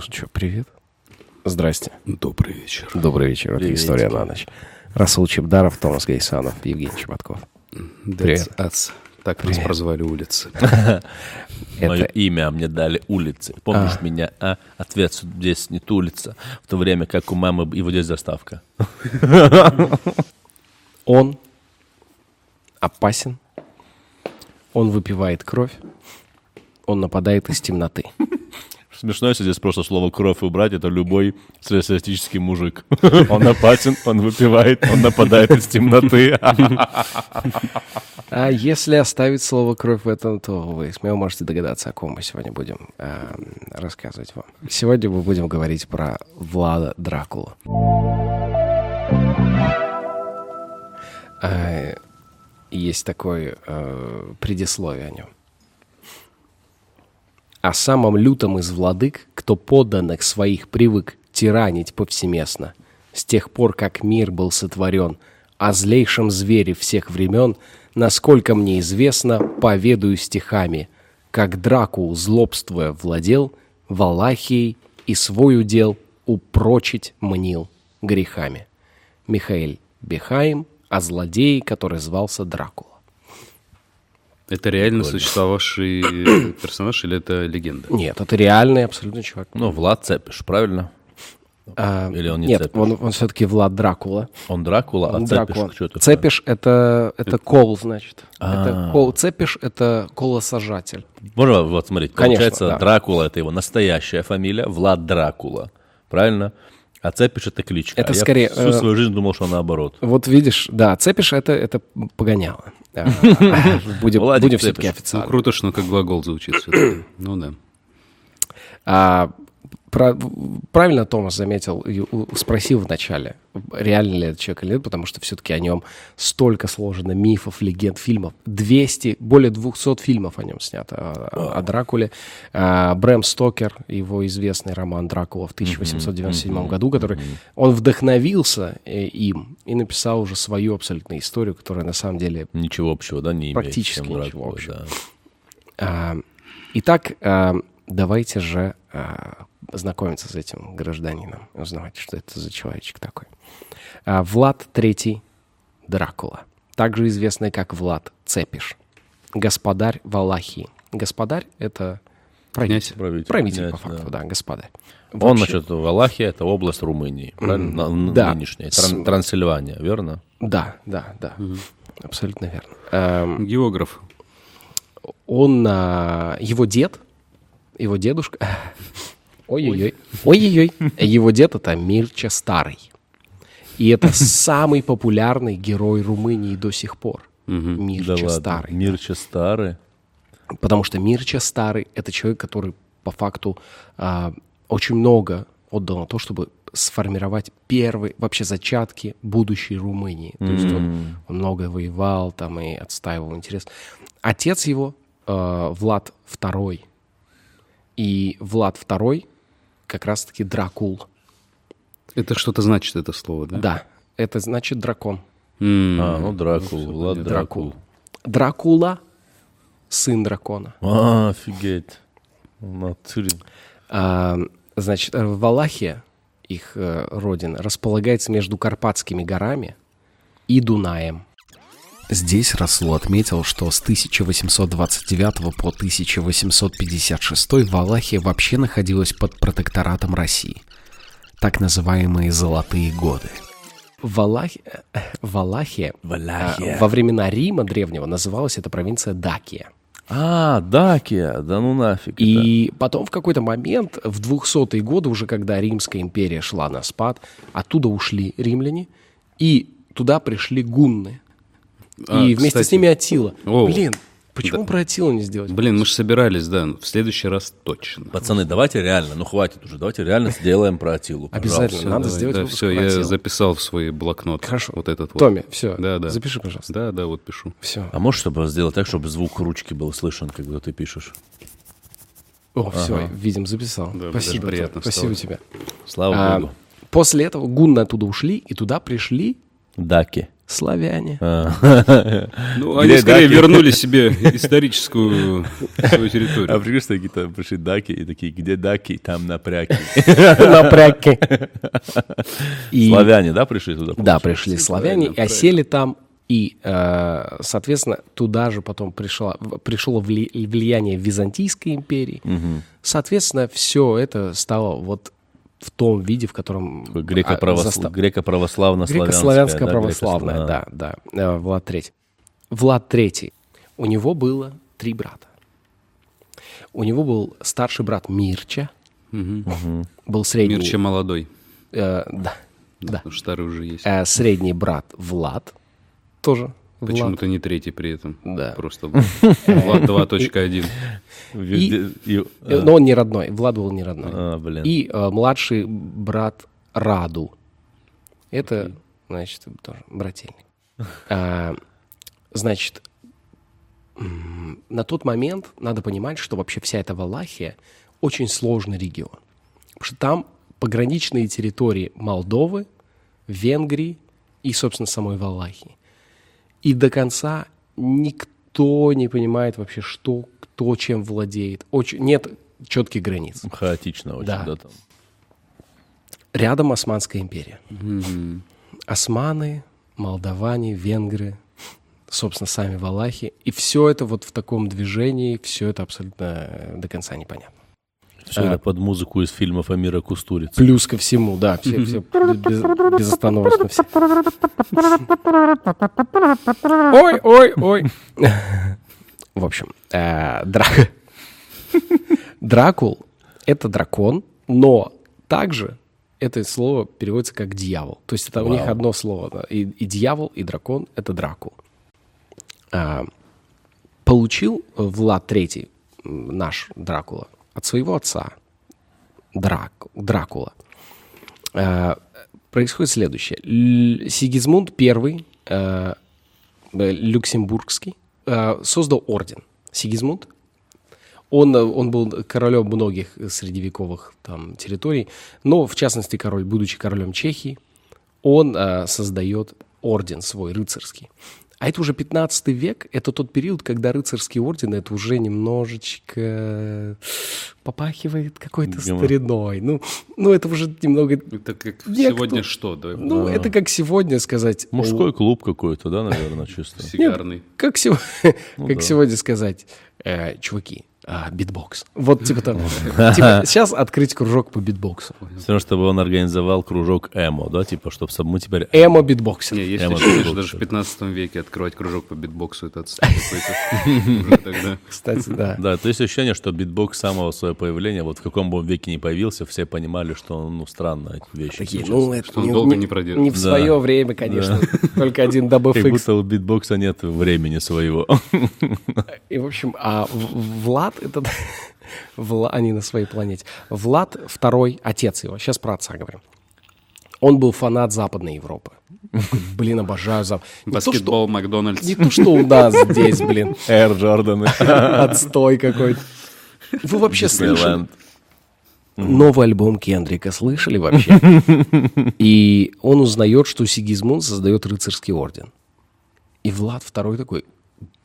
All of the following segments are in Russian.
Ну что, привет. Здрасте. Добрый вечер. Добрый вечер. Это история на ночь. Расул Чебдаров, Томас Гайсанов, Евгений Чеботков. Привет. Us. Так нас прозвали улицы. Мое имя а мне дали улицы. Помнишь меня? А? Ответ здесь нет улица. В то время как у мамы его здесь заставка. он опасен, он выпивает кровь, он нападает из темноты. Смешно, если здесь просто слово «кровь» убрать, это любой среднестатистический мужик. Он опасен, он выпивает, он нападает из темноты. А если оставить слово «кровь» в этом, то вы смело можете догадаться, о ком мы сегодня будем э, рассказывать вам. Сегодня мы будем говорить про Влада Дракула. Э, Есть такое э, предисловие о нем. О самом лютом из владык, кто подданных своих привык тиранить повсеместно, с тех пор, как мир был сотворен, о злейшем звере всех времен, насколько мне известно, поведаю стихами, как Драку, злобствуя, владел Валахией и свой удел упрочить мнил грехами. Михаил Бехаим о злодее, который звался Дракула. Это реально существовавший персонаж или это легенда? Нет, это реальный абсолютно чувак. Ну, Влад Цепиш, правильно? А, Или он не Нет, Цепиш? он, он все-таки Влад Дракула. Он Дракула, а Он Цепиш Дракула. что такое? Цепиш это, это кол, значит. Это А. кол. Цепиш это колосажатель. Можно вот смотреть, Конечно, получается, да. Дракула это его настоящая фамилия, Влад Дракула, правильно? А Цепиш это кличка. Это А я скорее, всю э, свою жизнь думал, что наоборот. Вот видишь, да, цепиш это, это погоняло. Будем, будем все-таки Ну, официально. круто, что как глагол звучит. Ну да. А, про- правильно Томас заметил, и спросил вначале, реально ли это человек или нет, потому что все-таки о нем столько сложено мифов, легенд, фильмов. 200, более 200 фильмов о нем снято, о, о Дракуле. А, Брэм Стокер, его известный роман «Дракула» в 1897 году, который он вдохновился э, им и написал уже свою абсолютно историю, которая на самом деле Ничего общего, да, не имеет. Практически ничего Дракулой, общего. да. А, Итак, а, давайте же а, знакомиться с этим гражданином, узнавать, что это за человечек такой. А, Влад III Дракула, также известный как Влад Цепиш, господарь Валахии. Господарь — это правитель. Правитель, Правитель, князь, по факту, да. да, господарь. Он, Вообще- значит, Валахия это область Румынии, правильно? Да. Нынешняя. Тран- Трансильвания, верно? Да, да, да, абсолютно верно. Эм, Географ. он, а, его дед, его дедушка, ой-ой-ой, ой-ой-ой, его дед это Мирча Старый. И это самый популярный герой Румынии до сих пор. Мирча Да. Старый. Мирча Старый. Потому что Мирча Старый — это человек, который по факту а, очень много отдал на то, чтобы сформировать первые вообще зачатки будущей Румынии. То есть он, он много воевал там и отстаивал интерес. Отец его э, Влад II. И Влад II как раз-таки Дракул. Это что-то значит, это слово, да? Да, это значит дракон. М, А, ну Дракул, Влад Дракул. Дракула — сын дракона. А, офигеть. Натуре. А, значит, э, Валахия, их э, родина, располагается между Карпатскими горами и Дунаем. Здесь Расул отметил, что с 1829 по 1856 Валахия вообще находилась под протекторатом России. Так называемые «золотые годы». Валахия, Валахия, Валахия. а, во времена Рима древнего называлась эта провинция Дакия. А, Дакия, да ну нафиг. это. И потом в какой-то момент, в 200-е годы, уже когда Римская империя шла на спад, оттуда ушли римляне, и туда пришли гунны. А, и вместе с кстати. ними Атила. О, Блин, почему про Атилу не сделать? Блин, мы же собирались, да, в следующий раз точно. Пацаны, давайте реально, ну хватит уже, давайте реально сделаем про Атилу. Обязательно, надо Давай, сделать да, все, про я Атилу. записал в свой блокнот. Хорошо. Вот этот вот. Томми, все, Да, да. запиши, пожалуйста. Да, да, вот пишу. Все. А можешь чтобы сделать так, чтобы звук ручки был слышен, когда ты пишешь? О, все, видим, записал. Да, Спасибо, приятно Спасибо тебе. Слава А, богу. после этого гунны оттуда ушли, и туда пришли Даки. Славяне. А. Ну, они скорее вернули себе историческую свою А территорию. прикинь, что какие-то пришли даки и такие, где даки, там напряги. Напряги. И- Славяне, да, пришли туда? Да, пришли славяне, и осели там, и, э, соответственно, туда же потом пришло, пришло вли- влияние Византийской империи. Соответственно, все это стало вот в том виде, в котором... Такой а, Греко-правос- застав- Греко-православно-славянская. Греко-славянская да, православная, греко- да, да, э, Влад Третий. Влад Третий, у него было три брата. У него был старший брат Мирча, был средний... Мир чем молодой. э, да, да. Потому что старый уже есть. Э, средний брат Влад, тоже. Почему-то не третий при этом. Да. Просто Влад 2.1. Везде- и- Э, Но он не родной, Влад был не родной. А. И э, младший брат Раду. Это, значит, тоже брательник. А, значит, на тот момент надо понимать, что вообще вся эта Валахия очень сложный регион. Потому что там пограничные территории Молдовы, Венгрии и, собственно, самой Валахии. И до конца никто не понимает вообще, что, кто чем владеет. Очень, нет четких границ. Хаотично очень, Да. да, там. Рядом Османская империя. Османы, молдаване, венгры, собственно, сами валахи. И все это вот в таком движении, все это абсолютно э, до конца непонятно. Все это под музыку из фильмов Амира Кустурицы. Плюс ко всему, да, все, все без- безостановочно все. Ой, ой, ой. В общем, э, Дра- Дракул — это дракон, но также это слово переводится как дьявол. То есть это у них Вау. одно слово. да. И, и дьявол, и дракон — это Дракул. А, получил Влад Третий, наш Дракула, от своего отца, Драк, Дракула. Э, происходит следующее. Сигизмунд I, э, люксембургский, э, создал орден. Сигизмунд. Он, он был королем многих средневековых там, территорий, но, в частности, король, будучи королем Чехии, он создает орден свой рыцарский. А это уже 15 век, это тот период, когда рыцарский орден, это уже немножечко попахивает какой-то стариной. Ну, ну, это уже немного... Это как Некто- сегодня что? да? Ну, это как сегодня сказать... Мужской клуб какой-то, да, наверное, чисто. Сигарный. Как, Ну как да. сегодня сказать, э, чуваки, а, битбокс. Вот типа там, типа, сейчас открыть кружок по битбоксу. Все равно, чтобы он организовал кружок эмо, да, типа, чтобы мы теперь... Эмо битбоксер. Не, если битбоксер. даже в 15 веке открывать кружок по битбоксу, это отстой какой-то. Кстати, да. Да, то есть ощущение, что битбокс самого своего появления, вот в каком бы он веке ни появился, все понимали, что он, ну, странно эти вещи. Такие, ну, это Что он долго не продержится. Не в свое время, конечно. Только один double Как fix. будто у битбокса нет времени своего. И, в общем, а В- Влад этот... Вла- Они на своей планете. Влад второй, отец его. Сейчас про отца говорим. Он был фанат Западной Европы. Блин, обожаю Запад. Не то, что- Баскетбол, Макдональдс. Не то, что у нас здесь, блин. Air Jordan ы. Отстой какой-то. Вы вообще слышали? Новый альбом Кендрика слышали вообще? И он узнает, что Сигизмунд создает рыцарский орден. И Влад второй такой,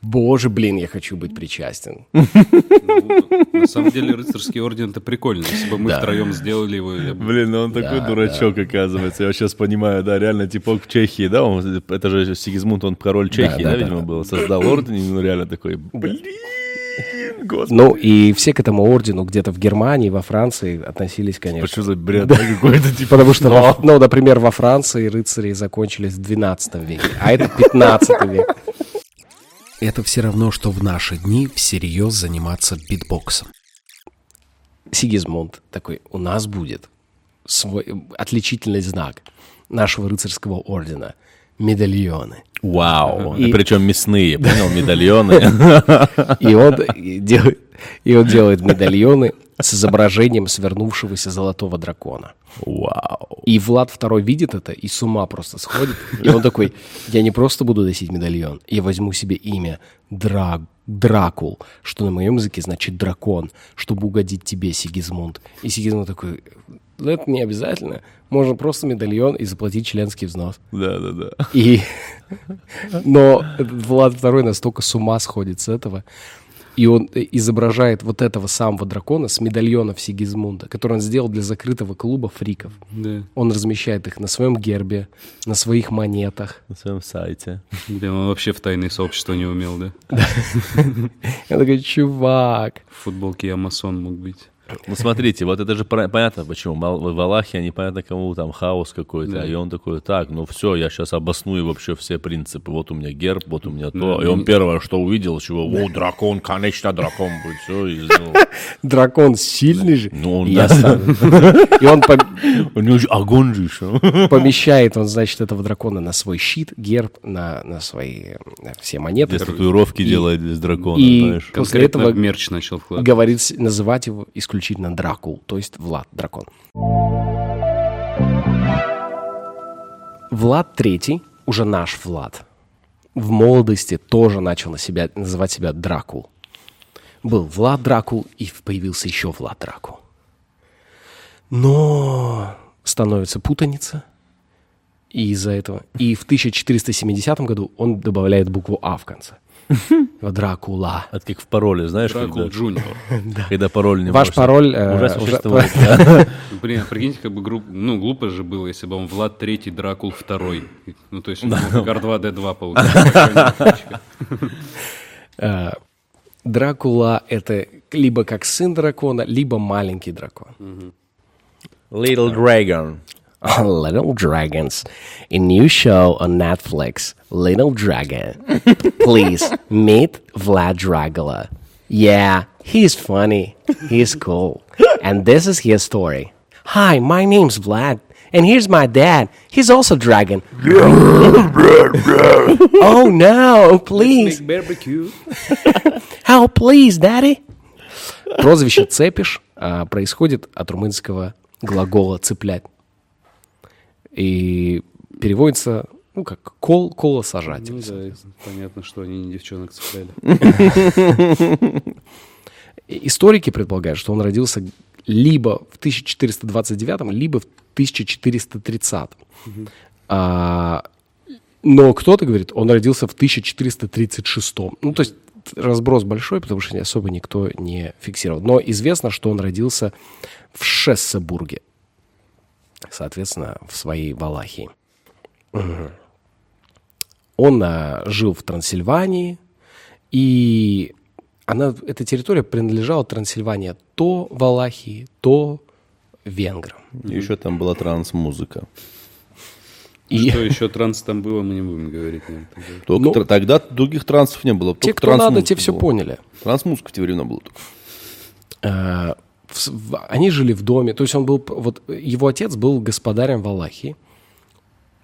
боже, блин, я хочу быть причастен. На самом деле рыцарский орден это прикольно. Если бы мы втроем сделали его, Блин, ну он такой дурачок, оказывается. Я сейчас понимаю, да, реально типок в Чехии, да, он, это же Сигизмунд, он король Чехии, да, видимо, был. Создал орден, ну реально такой, блин, господи. Ну, и все к этому ордену где-то в Германии, во Франции относились, конечно. Что за бред да, какой-то, типа, Потому что, во- ну, например, во Франции рыцари закончились в 12 веке, а это 15 век. Это все равно, что в наши дни всерьез заниматься битбоксом. Сигизмунд такой, у нас будет свой отличительный знак нашего рыцарского ордена – медальоны. Вау. И- Причем мясные, понял, медальоны. И он делает, и он делает медальоны с изображением свернувшегося золотого дракона. Вау. И Влад II видит это и с ума просто сходит. И он такой, я не просто буду носить медальон, я возьму себе имя Дра... Дракул, что на моем языке значит дракон, чтобы угодить тебе, Сигизмунд. И Сигизмунд такой, это не обязательно. Можно просто медальон и заплатить членский взнос. Да, да, да. И... Но Влад II настолько с ума сходит с этого. И он изображает вот этого самого дракона с медальонов Сигизмунда, который он сделал для закрытого клуба фриков. Да. Он размещает их на своем гербе, на своих монетах. На своем сайте. Блин, он вообще в тайные сообщества не умел, да? Я такой, чувак. В футболке я масон мог быть. Ну, смотрите, вот это же понятно, почему. В Валахии непонятно кому там хаос какой-то. Да. И он такой, так, ну все, я сейчас обосную вообще все принципы. Вот у меня герб, вот у меня Да, то. И он и- первое, что увидел, чего, о, дракон, конечно, дракон будет. Все, и, ну, Дракон сильный же. Ну, он, Я да. И он у него же огонь же еще. помещает, он, значит, этого дракона на свой щит, герб, на, на свои все монеты. Здесь татуировки И- делает из дракона, и-. После этого мерч начал вкладывать. Говорит, называть его исключительно Дракул, то есть Влад, дракон. Влад Третий, уже наш Влад, в молодости тоже начал на себя, называть себя Дракул. Был Влад Дракул, и появился еще Влад Дракул. Но становится путаница и из-за этого. И в 1470 году он добавляет букву А в конце. Дракула. Это как в пароле, знаешь, Дракул когда, Джуниор. когда пароль не Ваш пароль... э. Блин, а прикиньте, как бы ну, глупо же было, если бы он Влад Третий, Дракул Второй. Ну, то есть, он мог как R2-D2 получился. Э, Дракула — это либо как сын дракона, либо маленький дракон. Little Dragon. Little Dragons. A new show on Netflix, Little Dragon. Please meet Vlad Dracula. Yeah, he's funny. He's cool. And this is his story. Hi, my name's Vlad. And here's my dad. He's also dragon. oh no, please. How please, daddy? Прозвище «цепиш» а, происходит от румынского глагола «цеплять». И переводится, ну, как «кол», «кола сажать». Ну да, понятно, что они не девчонок цепляли. Историки предполагают, что он родился либо в 1429, либо в 1430. А, но кто-то говорит, он родился в 1436. Ну, то есть разброс большой, потому что особо никто не фиксировал. Но известно, что он родился в Шессебурге. Соответственно, в своей Валахии. Он а, жил в Трансильвании, и она, эта территория принадлежала Трансильвания то Валахии, то венграм. И еще там была транс-музыка. И Что еще транс там было, мы не будем говорить. наверное, тогда. Только Ну, тр- тогда других трансов не было. те, кто надо, те все была. поняли. Транс-музыка в те времена была только. В с- в- они жили в доме, то есть он был, вот его отец был господарем Валахии,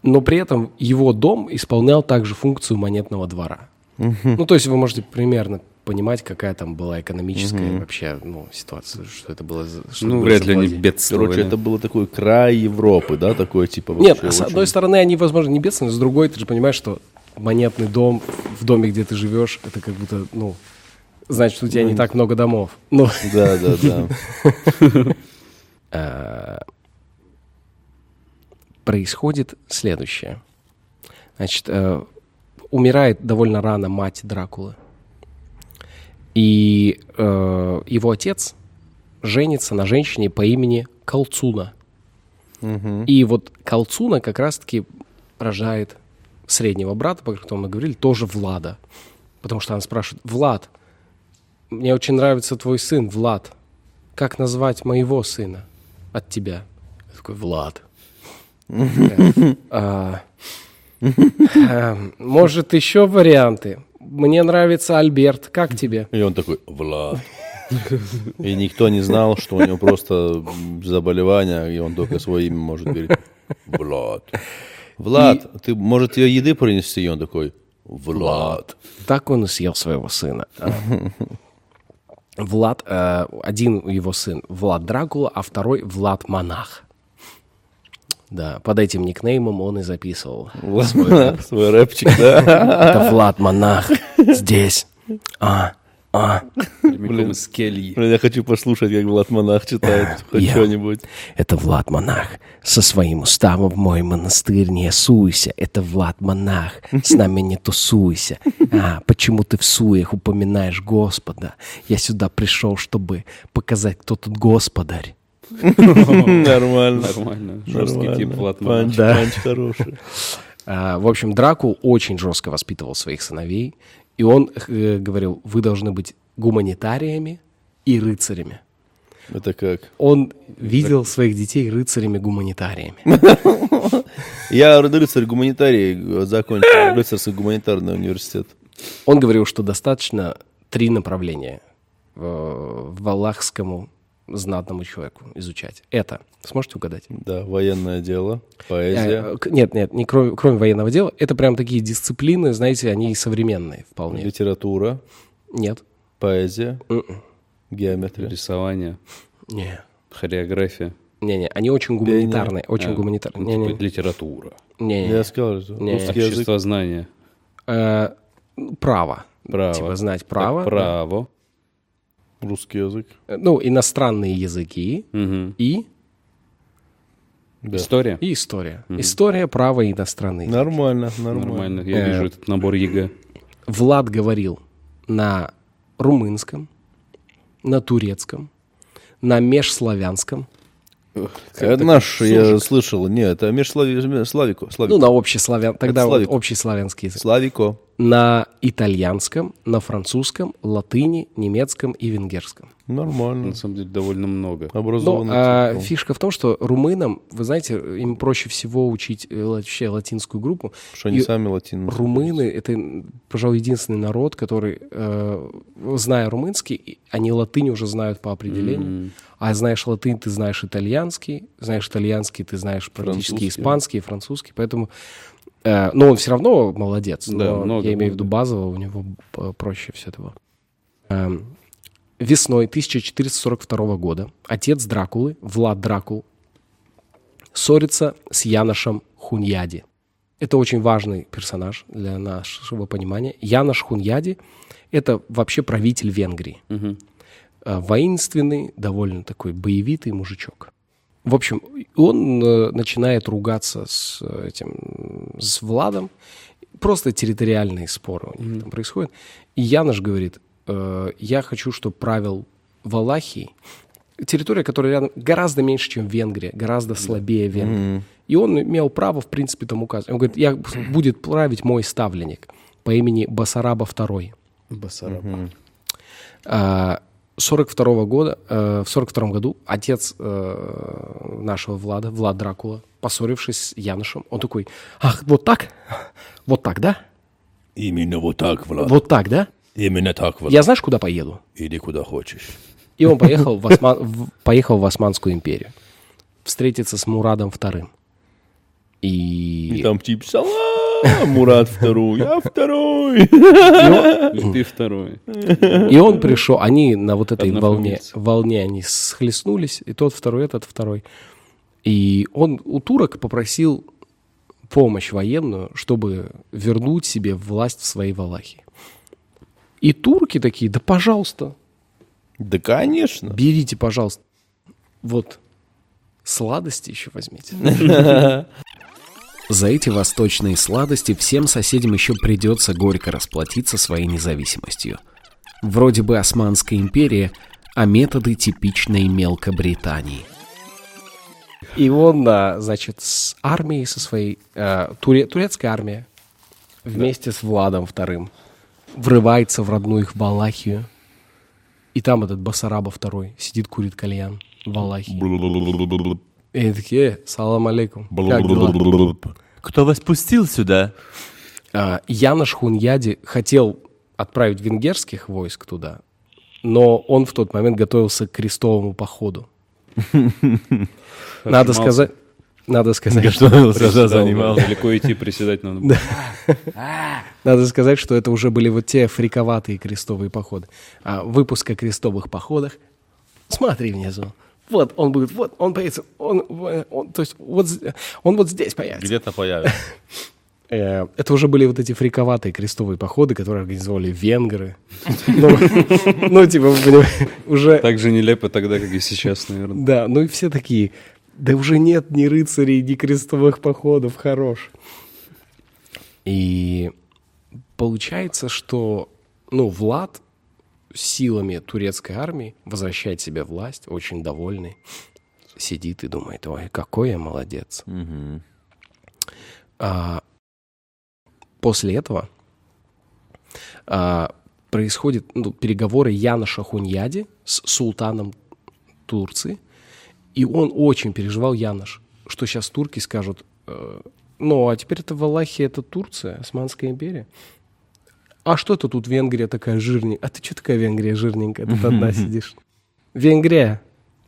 но при этом его дом исполнял также функцию монетного двора. Ну, то есть вы можете примерно понимать, какая там была экономическая вообще ну, ситуация, что это было. за- что Ну, было вряд ли они бедствовали. Короче, это был такой край Европы, да, такой типа Нет, с очень- одной стороны, они, возможно, не бедственные, с другой, ты же понимаешь, что монетный дом в доме, где ты живешь, это как будто, ну, значит, у тебя не так много домов. Ну, Да, да, да. происходит следующее. Значит, э, умирает довольно рано мать Дракулы. И э, его отец женится на женщине по имени Колцуна. И вот Колцуна как раз-таки рожает среднего брата, по которому мы говорили, тоже Влада. Потому что она спрашивает, Влад, мне очень нравится твой сын, Влад. Как назвать моего сына от тебя? Я такой, Влад. Такая, «А, эм, Может, еще варианты? Мне нравится Альберт. Как тебе? И он такой, Влад. И никто не знал, что у него просто заболевание, и он только свое имя может говорить. Влад. Влад, ты, может, тебе еды принести? И он такой, Влад. Так он и съел своего сына. Влад, э, один его сын Влад Дракула, а второй Влад Монах. Да, под этим никнеймом он и записывал. Свой рэпчик, да? Это Влад Монах здесь. А, А, Прямиком из кельи. Блин, я хочу послушать, как Влад Монах читает хоть что-нибудь. это Влад Монах. Со своим уставом в мой монастырь не суйся. Это Влад Монах. С нами не тусуйся. А, почему ты в суях упоминаешь Господа? Я сюда пришел, чтобы показать, кто тут Господарь. Нормально. Нормально. Жесткий тип Влад Да. панч хороший. А, В общем, Дракул очень жестко воспитывал своих сыновей. И он э, говорил, вы должны быть гуманитариями и рыцарями. Это как? Он видел своих детей рыцарями-гуманитариями. Я рыцарь гуманитарий, закончил рыцарский гуманитарный университет. Он говорил, что достаточно три направления в валахскому знатному человеку изучать. Это, сможете угадать? Да, военное дело, поэзия, к- Нет, нет, не кроме, кроме военного дела. Это прям такие дисциплины, знаете, они и современные вполне. литература, Нет. поэзия, М-м. геометрия. Рисование, Не. хореография. Не-не, они очень гуманитарные, очень А, гуманитарные. ну, Не-не. типа литература. Не-не. Я сказал, что Не. русский язык. Общество знания. Э, право. Право. Типа знать Так, право. право. Русский язык. да. Ну, иностранные языки Мгм. и, Да. История. и история. История, право и иностранные. языки. Нормально, нормально. Нормально. Я Э, вижу этот набор ЕГЭ. Влад говорил на румынском, на турецком, на межславянском, Это наш, я слышал. Нет, это межславико. Славико. ну, на общеславян, тогда вот славик. общий славянский язык, Славико. На итальянском, на французском, латыни, немецком и венгерском. Нормально. На самом деле довольно много. Но Образованный. а, цикл. фишка в том, что румынам, вы знаете, им проще всего учить э, вообще латинскую группу. Что они и сами латины. Румыны — это, пожалуй, единственный народ, который, э, зная румынский, они латынь уже знают по определению. А знаешь латынь, ты знаешь итальянский, знаешь итальянский, ты знаешь практически Французский. испанский, французский. Поэтому, но он все равно молодец. Да, но много, я имею в виду базово, у него проще все это было. Эм, Весной 1442 года отец Дракулы, Влад Дракул, ссорится с Яношем Хуньяди. Это очень важный персонаж для нашего понимания. Янош Хуньяди – это вообще правитель Венгрии. Э, Воинственный, довольно такой боевитый мужичок. В общем, он э, начинает ругаться с э, этим, с Владом. Просто территориальные споры у них там происходят. И Янош говорит, э, я хочу, чтобы правил Валахией. Территория, которая рядом, гораздо меньше, чем Венгрия, гораздо слабее Венгрии. И он имел право, в принципе, там указывать. Он говорит, я, будет править мой ставленник по имени Басараба II. Басараба. А, 42 года, э, в 42 году отец э, нашего Влада, Влад Дракула, поссорившись с Янушем, он такой, ах, вот так? Вот так, да? Именно вот так, Влад. Вот так, да? Именно так, Влад. Я знаешь, куда поеду? Иди куда хочешь. И он поехал в, Осман- в- поехал в Османскую империю. Встретиться с Мурадом II. И И, там тип салам, Мурат второй, я второй. Ты второй. и он пришел, они на вот этой волне, волне они схлестнулись, и тот второй, этот второй. И он у турок попросил помощь военную, чтобы вернуть себе власть в своей Валахии. И турки такие, да пожалуйста, Да, конечно. берите, пожалуйста. Вот, сладости еще возьмите. За эти восточные сладости всем соседям еще придется горько расплатиться своей независимостью. Вроде бы Османская империя, а методы типичной Мелкобритании. И он, а, значит, с армией со своей, э, туре- турецкая армия, вместе с Владом вторым, врывается в родную их Валахию. И там этот Басараба второй сидит, курит кальян в Валахии. И такие, «Э, салам алейкум, как дела?» Кто вас пустил сюда? А, Янош Хуньяди хотел отправить венгерских войск туда, но он в тот момент готовился к крестовому походу. Надо сказать, надо сказать, что, Готовился, Приседал, занимался. Далеко идти, приседать надо. было. надо сказать, что это уже были вот те фриковатые крестовые походы. А выпуск о крестовых походах, смотри внизу. Вот он будет, вот он появится, он, он- то есть вот он вот здесь появится. Где-то появится. Э, Это уже были вот эти фриковатые крестовые походы, которые организовали венгры. Ну, ну, типа, вы понимаете, уже... Так же нелепо тогда, как и сейчас, наверное. Да, ну и все такие, да уже нет ни рыцарей, ни крестовых походов, хорош. И получается, что, ну, Влад силами турецкой армии возвращает себе власть, очень довольный, сидит и думает, ой, какой я молодец. А, после этого а, происходят ну, переговоры Яна Шахуньяди с султаном Турции, и он очень переживал, Янош, что сейчас турки скажут, э, ну, а теперь это Валахия, это Турция, Османская империя. А что это тут Венгрия такая жирненькая? А ты что такая Венгрия жирненькая? Тут одна сидишь. Венгрия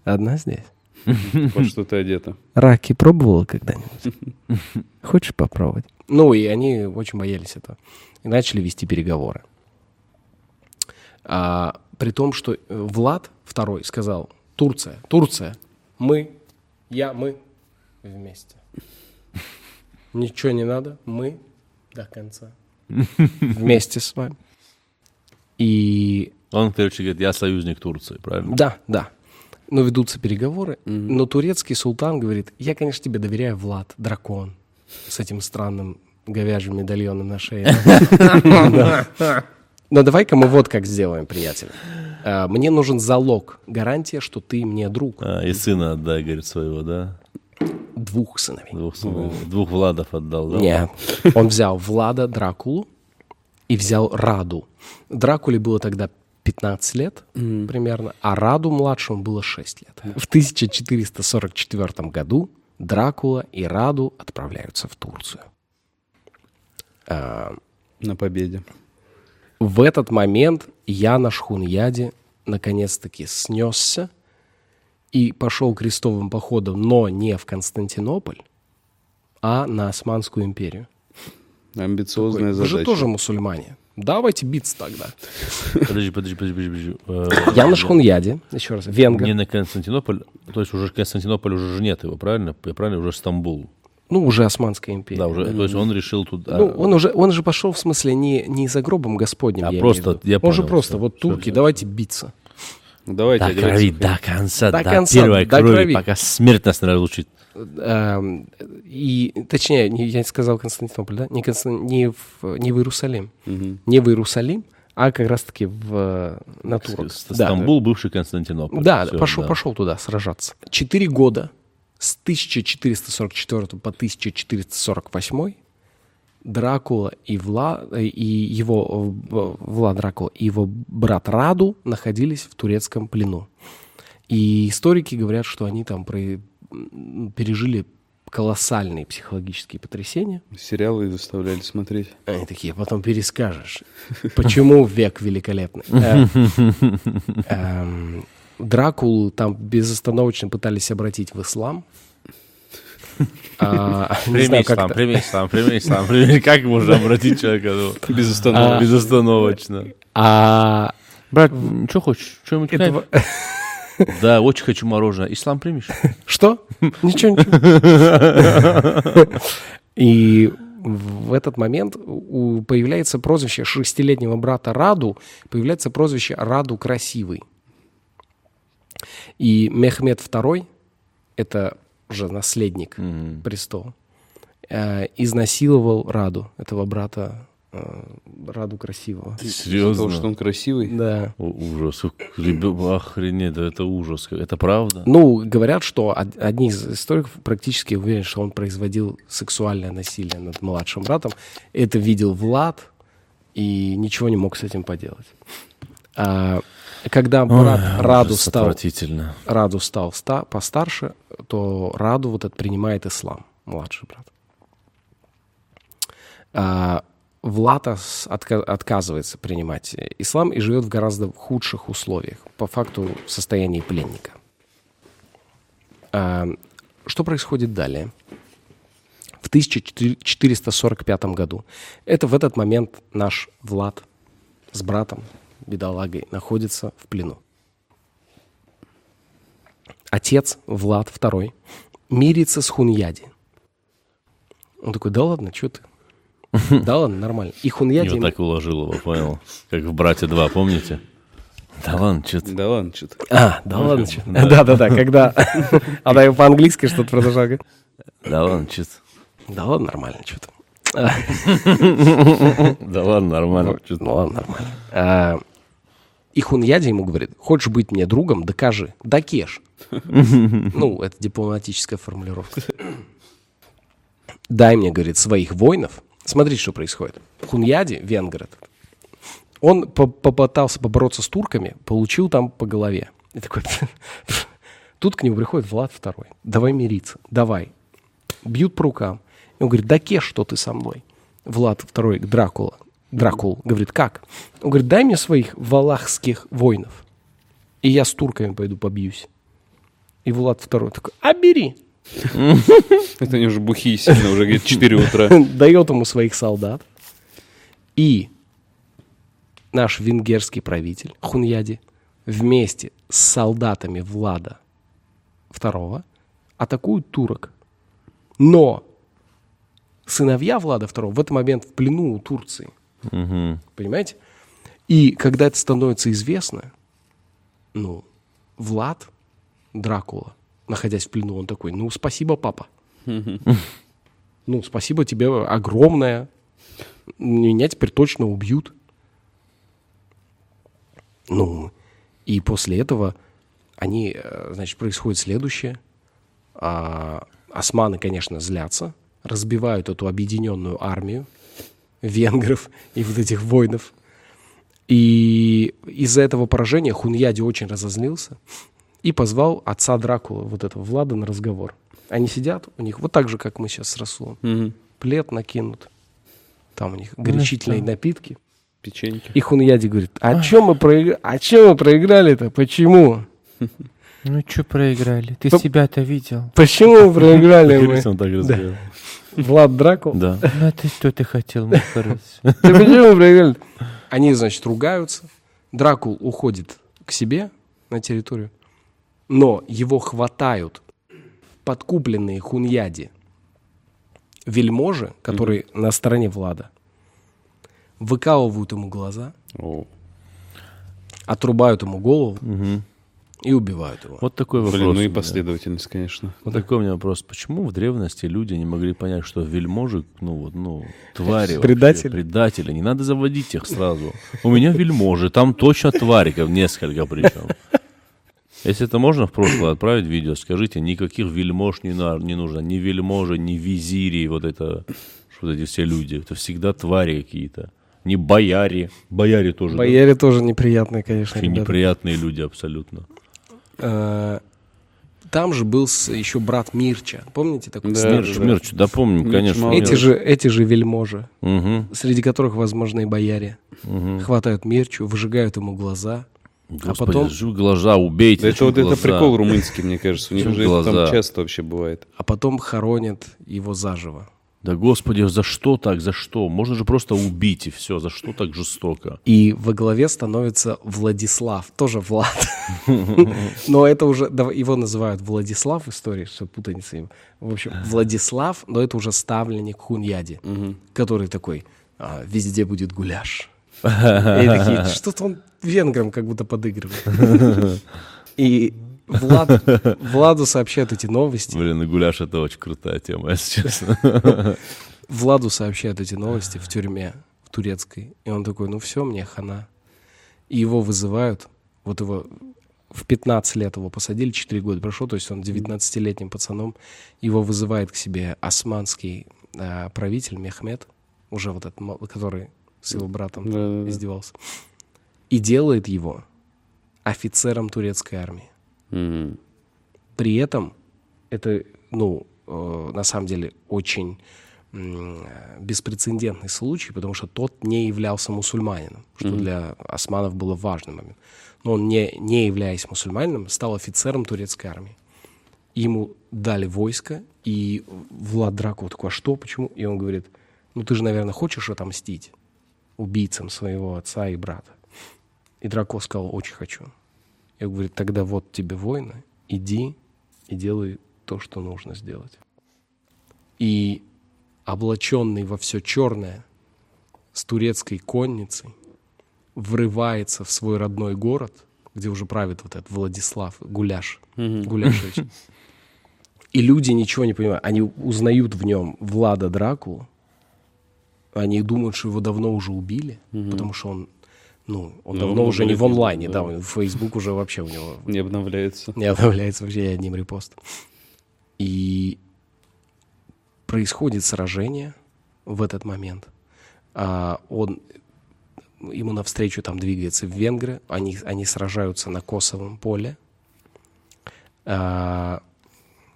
одна здесь. Вот что ты одета. Раки пробовала когда-нибудь? Хочешь попробовать? Ну, и они очень боялись этого. И начали вести переговоры. А, при том, что э, Влад второй сказал, Турция, Турция, мы, я, мы вместе. Ничего не надо, мы до конца. Вместе с вами. И Он, короче, говорит, я союзник Турции, правильно? да, да. Но ведутся переговоры. Но турецкий султан говорит, я, конечно, тебе доверяю, Влад, дракон, с этим странным говяжьим медальоном на шее. Но давай-ка мы вот как сделаем, приятель. А, Мне нужен залог, гарантия, что ты мне друг. А, и сына отдай, говорит, своего, да? Двух сыновей. Двух, сыновей. Двух Владов отдал, да? Нет. Он взял Влада Дракулу и взял Раду. Дракуле было тогда 15 лет примерно, а Раду младшему было 6 лет. В 1444 году Дракула и Раду отправляются в Турцию. А, На победе. В этот момент Янош Хуньяди наконец-таки снесся и пошел крестовым походом, но не в Константинополь, а на Османскую империю. Амбициозная Вы же задача. тоже мусульмане. Давайте биться тогда. Подожди, подожди, подожди, подожди. подожди. Э, Янош Хуньяди, еще раз, венгер. Не на Константинополь, то есть уже Константинополь уже же нет его, правильно? Я правильно? Уже Стамбул. Ну, уже Османская империя. Да, уже, то есть он решил тут... а, Ну, он уже, он же пошел, в смысле, не, не за гробом Господним, А я просто, имею в виду. я Он же понял, просто, всё, вот турки, всё. давайте биться. Ну, Давайте до крови, до конца, До до, конца, первой до крови, крови. пока смерть нас не разлучит. Эм, И, точнее, не- я не сказал Константинополь, да? Не, Констан- не, в, не в Иерусалим. Не в Иерусалим, а как раз-таки в, на турок. С- Да. Стамбул, бывший Константинополь. Да, Всё, пошел, да. пошел туда сражаться. Четыре года с 1444 по 1448 Дракула и, Вла, и его э, Влад Дракула и его брат Раду находились в турецком плену. И историки говорят, что они там про- пережили колоссальные психологические потрясения. Сериалы заставляли смотреть. Они такие, потом перескажешь. Почему век великолепный? Э, эм, Дракулу там безостановочно пытались обратить в ислам. А, не Прими знаю, как ислам, это- прими ислам, прими ислам, прими. Как можно обратить человека? ну, Безостановочно. Безостановочно. А Брат, что хочешь? Что-нибудь Да, очень хочу мороженое. Ислам примешь? Что? Ничего, ничего. И в этот момент появляется прозвище шестилетнего брата Раду, появляется прозвище Раду Красивый. И Мехмед II, это уже наследник престола, э, изнасиловал Раду, этого брата э, Раду Красивого. Потому что Серьезно? он красивый. Да. О, Ужас. Охренеть, да это ужас. Это правда? Ну, говорят, что од- одни из историков практически уверены, что он производил сексуальное насилие над младшим братом. Это видел Влад и ничего не мог с этим поделать. А, когда брат Ой, Раду стал. Раду стал ста- постарше, то Раду вот этот принимает ислам, младший брат. А, Влад ос- отка- отказывается принимать ислам и живет в гораздо худших условиях, по факту в состоянии пленника. А, Что происходит далее? В 1445 году. Это в этот момент наш Влад с братом, бедолагой, находится в плену. Отец Влад II мирится с Хуньяди. Он такой, да ладно, что ты? Да ладно, нормально. И Хуньяди... Ему- так уложил его, понял? Как в «Братья 2», помните? Да ладно, что ты... Да ладно, что-то. А, да ладно, чё. Да-да-да, когда она его по-английски что-то продолжала говорить. Да ладно, что ты... Да ладно, нормально, что-то. Да ладно, нормально. ты- Ну ладно, нормально. А, И Хуньяди ему говорит, хочешь быть мне другом, докажи. Докеш. Ну, это дипломатическая формулировка. Дай мне, говорит, своих воинов. Смотрите, что происходит. Хуньяди, венгр этот, он по- попытался побороться с турками, получил там по голове. И такой, тут к нему приходит Влад второй. Давай мириться, давай. Бьют по рукам. И он говорит, да кеш, что ты со мной? Влад второй, Дракула. Дракул говорит, как? Он говорит, дай мне своих валахских воинов. И я с турками пойду побьюсь. И Влад второй такой, а бери. Это они уже бухие сильно, уже где-то 4 утра. дает ему своих солдат. И наш венгерский правитель Хуньяди вместе с солдатами Влада II атакуют турок. Но сыновья Влада II в этот момент в плену у Турции. Понимаете? И когда это становится известно, ну, Влад Дракула, находясь в плену, он такой, ну, спасибо, папа. Ну, спасибо тебе огромное. Меня теперь точно убьют. Ну, и после этого они, э, значит, происходит следующее. А, османы, конечно, злятся, разбивают эту объединенную армию венгров и вот этих воинов. И из-за этого поражения Хуньяди очень разозлился и позвал отца Дракулы, вот этого Влада, на разговор. Они сидят, у них вот так же, как мы сейчас с Расулом. Мгм. Плед накинут. Там у них горячительные напитки. Печеньки. И Хуньяди говорит, а чем мы, проигра... а чем мы проиграли-то? Почему? Ну что проиграли? Ты себя-то видел? Почему мы проиграли мы? Влад Дракул? Да. Ну а ты что ты хотел, мой хороший? Ты почему проиграли? Они, значит, ругаются. Дракул уходит к себе на территорию. Но его хватают подкупленные Хуньяди вельможи, которые на стороне Влада. Выкалывают ему глаза, О, отрубают ему голову и убивают его. Вот такой вопрос. Блин, ну и последовательность, конечно. Вот такой у меня вопрос. Почему в древности люди не могли понять, что вельможи, ну вот, ну, твари вообще, Предатели. предатели. Не надо заводить их сразу. У меня вельможи, там точно твариков несколько причем. Если это можно в прошлое отправить видео, скажите, никаких вельмож не, на- не нужно. Ни вельможи, ни визири, вот это, вот эти все люди. Это всегда твари какие-то. Не бояре. Бояре тоже. да? Бояре тоже неприятные, конечно, Вообще ребята. неприятные люди абсолютно. Э, Там же был еще брат Мирча. Помните такой? Да, Смерч? Смерч, смерч, да помню, конечно. Эти же, эти же вельможи, Мгм. среди которых, возможно, и бояре, хватают Мирчу, выжигают ему глаза. Господи, потом- жу- глаза, убейте. Да это вот это глаза? прикол румынский, мне кажется. У них же это там глаза? часто вообще бывает. а потом хоронят его заживо. Да господи, за что так, за что? Можно же просто убить и все, за что так жестоко? И во главе становится Владислав, тоже Влад. Но это уже, его называют Владислав в истории, что путаница им. В общем, Владислав, но это уже ставленник Хуньяди, который такой, «А, везде будет гуляш. И такие, что-то он венграм как будто подыгрывает. И Влад, Владу сообщают эти новости. Блин, и гуляш это очень крутая тема, если честно. Владу сообщают эти новости в тюрьме, в турецкой. И он такой, ну все, мне хана. И его вызывают, вот его в 15 лет его посадили, 4 года прошло, то есть он 19-летним пацаном. Его вызывает к себе османский э, правитель Мехмед, уже вот этот, который с его братом Да-да-да. издевался. И делает его офицером турецкой армии. Мгм. При этом это, ну, э, на самом деле очень э, беспрецедентный случай, потому что тот не являлся мусульманином, что для османов было важным момент. Но он, не, не являясь мусульманином, стал офицером турецкой армии. Ему дали войско, и Влад Драков такой, а что, почему? И он говорит, ну ты же, наверное, хочешь отомстить убийцам своего отца и брата. И Драко сказал, очень хочу. Я говорю, тогда вот тебе войны, иди и делай то, что нужно сделать. И облаченный во все черное, с турецкой конницей, врывается в свой родной город, где уже правит вот этот Владислав Гуляш, Гуляшевич. И люди ничего не понимают. Они узнают в нем Влада Дракулу. Они думают, что его давно уже убили, потому что он, ну, он Ну, давно он уже не в онлайне, не да, он в Facebook уже вообще у него Не обновляется. не обновляется вообще одним репостом. И происходит сражение в этот момент. А он ему навстречу там двигается венгры, они, они сражаются на Косовом поле. А,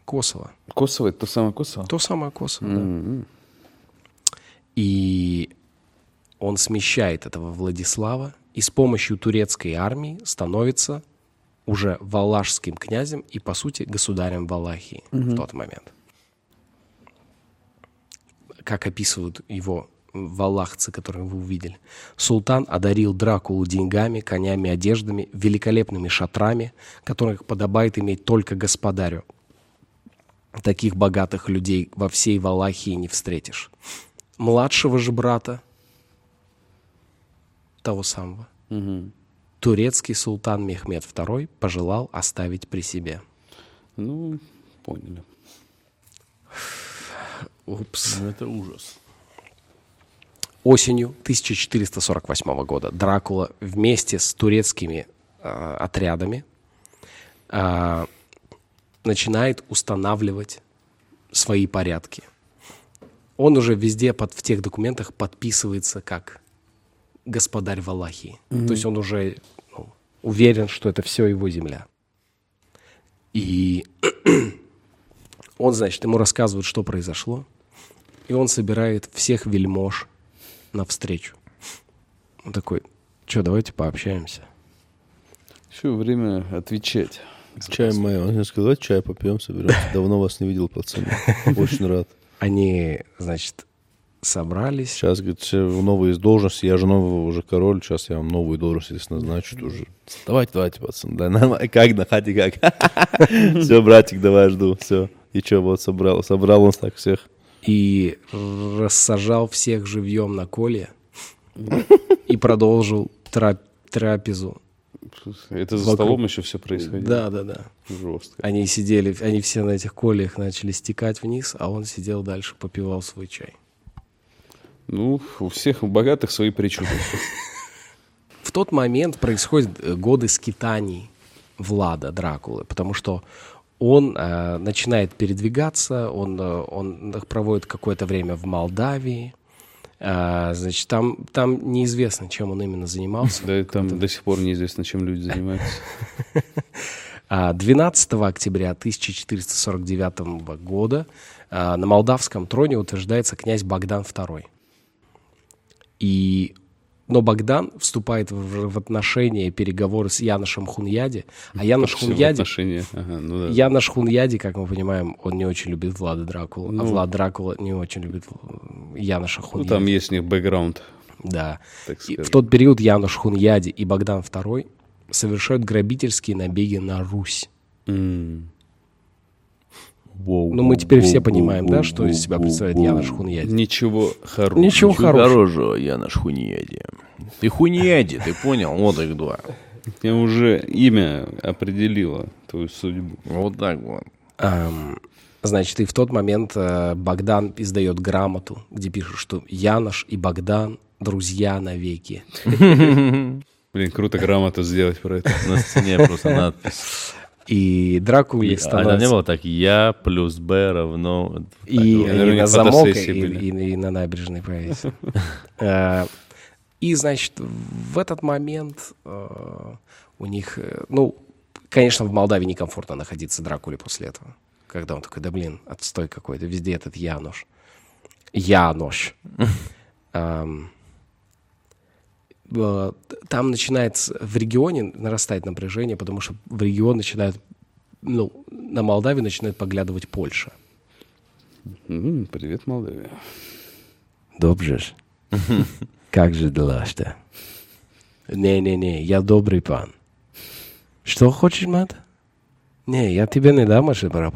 Косово. Косово, это то самое Косово? То самое Косово, да. М-м. И он смещает этого Владислава и с помощью турецкой армии становится уже валашским князем и, по сути, государем Валахии в тот момент. Как описывают его валахцы, которые вы увидели. Султан одарил Дракулу деньгами, конями, одеждами, великолепными шатрами, которых подобает иметь только господарю. Таких богатых людей во всей Валахии не встретишь. Младшего же брата, того самого, Мгм. турецкий султан Мехмед II пожелал оставить при себе. Ну, поняли. Упс. Ну, это ужас. Осенью 1448 года Дракула вместе с турецкими э, отрядами э, начинает устанавливать свои порядки. Он уже везде под, в тех документах подписывается как господарь Валахии. То есть он уже ну, уверен, что это все его земля. И он, значит, ему рассказывают, что произошло. И он собирает всех вельмож навстречу. Он такой, что, давайте пообщаемся. Еще время отвечать. Чай мы, он сказал, чай попьем, соберемся. Давно вас не видел, пацаны. Очень рад. Они, значит, собрались. Сейчас, говорит, все новые из должности, я же новый уже король, сейчас я вам новую должность здесь назначу тоже. Давайте, давайте, пацаны, да, нормально. как на хате, как? Все, братик, давай, жду, все. И что, вот собрал, собрал он так всех. И рассажал всех живьем на коле. И продолжил трап- трапезу. Это за Вокруг. столом еще все происходило. Да, да, да. Жестко. Они сидели, они все на этих колях начали стекать вниз, а он сидел дальше, попивал свой чай. Ну, у всех у богатых свои причуды. В тот момент происходят э, годы скитаний Влада Дракулы, потому что он э, начинает передвигаться, он, э, он проводит какое-то время в Молдавии. Э, значит, там, там неизвестно, чем он именно занимался. Да там до сих пор неизвестно, чем люди занимаются. А 12 октября 1449 года а, на молдавском троне утверждается князь Богдан II. И, но Богдан вступает в, в отношения, переговоры с Яношем Хуньяди, а Янош в Хуньяди. Ага, ну да. Янош Хуньяди, как мы понимаем, он не очень любит Влада Дракулу, а Ну. Влад Дракула не очень любит Яноша Ну, Хуньяди. там есть у них бэкграунд, Да. И в тот период Янош Хуньяди и Богдан II совершают грабительские набеги на Русь. М. Ну, мы теперь все понимаем, да, что из себя представляет Янош Хуньяди. Ничего хорошего. Ничего хорошего. хорошего, я наш хуниеди. Ты хуниеди, ты понял? Вот их два. Я уже имя определило твою судьбу. Вот так вот. Ам, Значит, и в тот момент э, Богдан издает грамоту, где пишут, что Янош и Богдан друзья навеки. Блин, круто грамоту сделать про это. На стене просто надпись. И Дракуле А это не становится... было так, я плюс Б равно... И, Я, и на замок, и, и- и на набережной повесил. Э, И, значит, в этот момент э, у них, э, ну, конечно, в Молдавии некомфортно находиться Дракуле после этого. Когда он такой, да блин, отстой какой-то, везде этот Янош. Янош. Ам, э, Там начинается, в регионе нарастает напряжение, потому что в регион начинает, ну, на Молдавию начинает поглядывать Польша. Привет, Молдавия. Dobrze. Как же дела-то? Не-не-не, я добрый пан. Что хочешь, мат? Не, я тебе не дам пора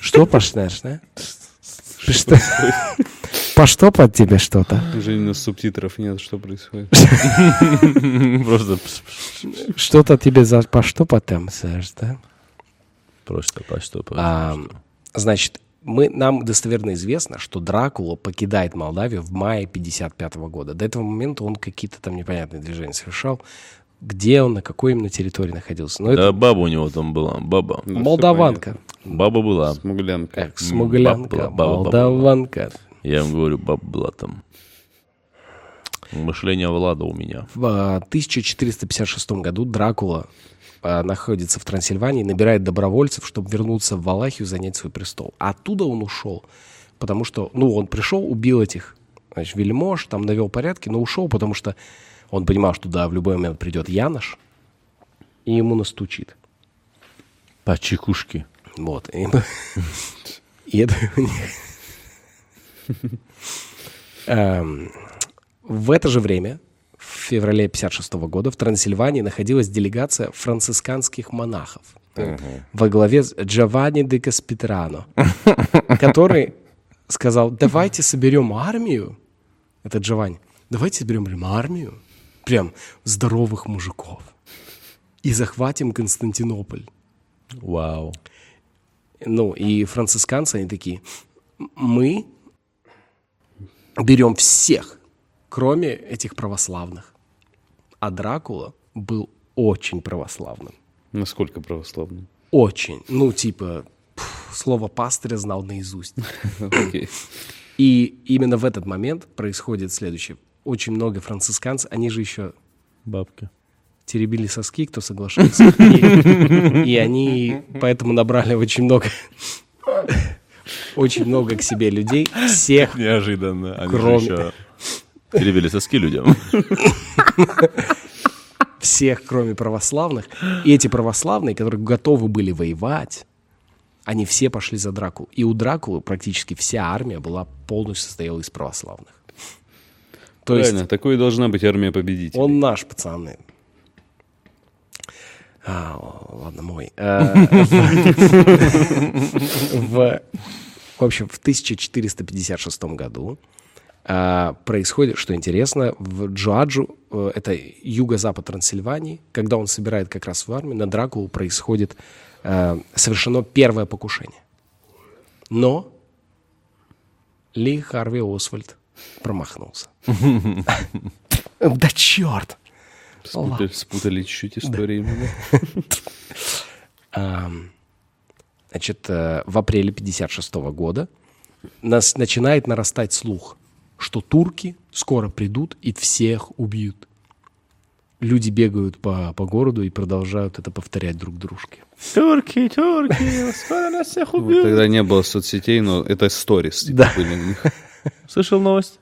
Что почнешь, не? Что? Поштопать тебе что-то? Уже на субтитров нет, что происходит. Просто Что-то тебе за поштопать там, Саш, да? просто что А, значит, мы, нам достоверно известно, что Дракула покидает Молдавию в мае 55 года. До этого момента он какие-то там непонятные движения совершал. Где он, на какой именно территории находился. Но Да, это баба у него там была, баба. Ну, молдаванка. Баба была. Смуглянка. Как смуглянка, баба, баба, баба. молдаванка. Я им говорю, баба была там. Мышление Влада у меня. В а, 1456 году Дракула а, находится в Трансильвании, набирает добровольцев, чтобы вернуться в Валахию, занять свой престол. А оттуда он ушел, потому что, ну, он пришел, убил этих, значит, вельмож, там навел порядки, но ушел, потому что он понимал, что да, в любой момент придет Янош, и ему настучит. По чекушке. Вот. И, и это у них- В это же время, в феврале 56 года, в Трансильвании находилась делегация францисканских монахов во главе с Джованни де Каспитрано, который сказал, давайте соберем армию, это Джованни, давайте соберем прям армию, прям здоровых мужиков, и захватим Константинополь. Вау. Ну, и францисканцы, они такие, мы берем всех, кроме этих православных. А Дракула был очень православным. Насколько православным? Очень. Ну, типа, пф, слово пастыря знал наизусть. Окей. И именно в этот момент происходит следующее. Очень много францисканцев, они же еще Бабки. теребили соски, кто соглашался. И, и они поэтому набрали очень много очень много к себе людей, всех Неожиданно. Они Кроме- же еще теребили соски людям. всех, кроме православных. И эти православные, которые готовы были воевать, они все пошли за Дракулу. И у Дракулы практически вся армия была полностью состояла из православных. То есть Правильно, такой и должна быть армия победителей. он наш, пацаны. А, ладно, мой. Э, В в общем, в 1456 году а, происходит, что интересно, в Джуаджу, э, это юго-запад Трансильвании, когда он собирает как раз в армию, на Дракулу происходит э, совершено первое покушение. Но Ли Харви Освальд промахнулся. Да черт! Спутали, чуть-чуть историями. Значит, э, в апреле 56 года нас начинает нарастать слух, что турки скоро придут и всех убьют. Люди бегают по, по городу и продолжают это повторять друг дружке. Турки, турки, скоро нас всех Вот Тогда не было соцсетей, но это сторис типа, Да. были у них. Слышал новость?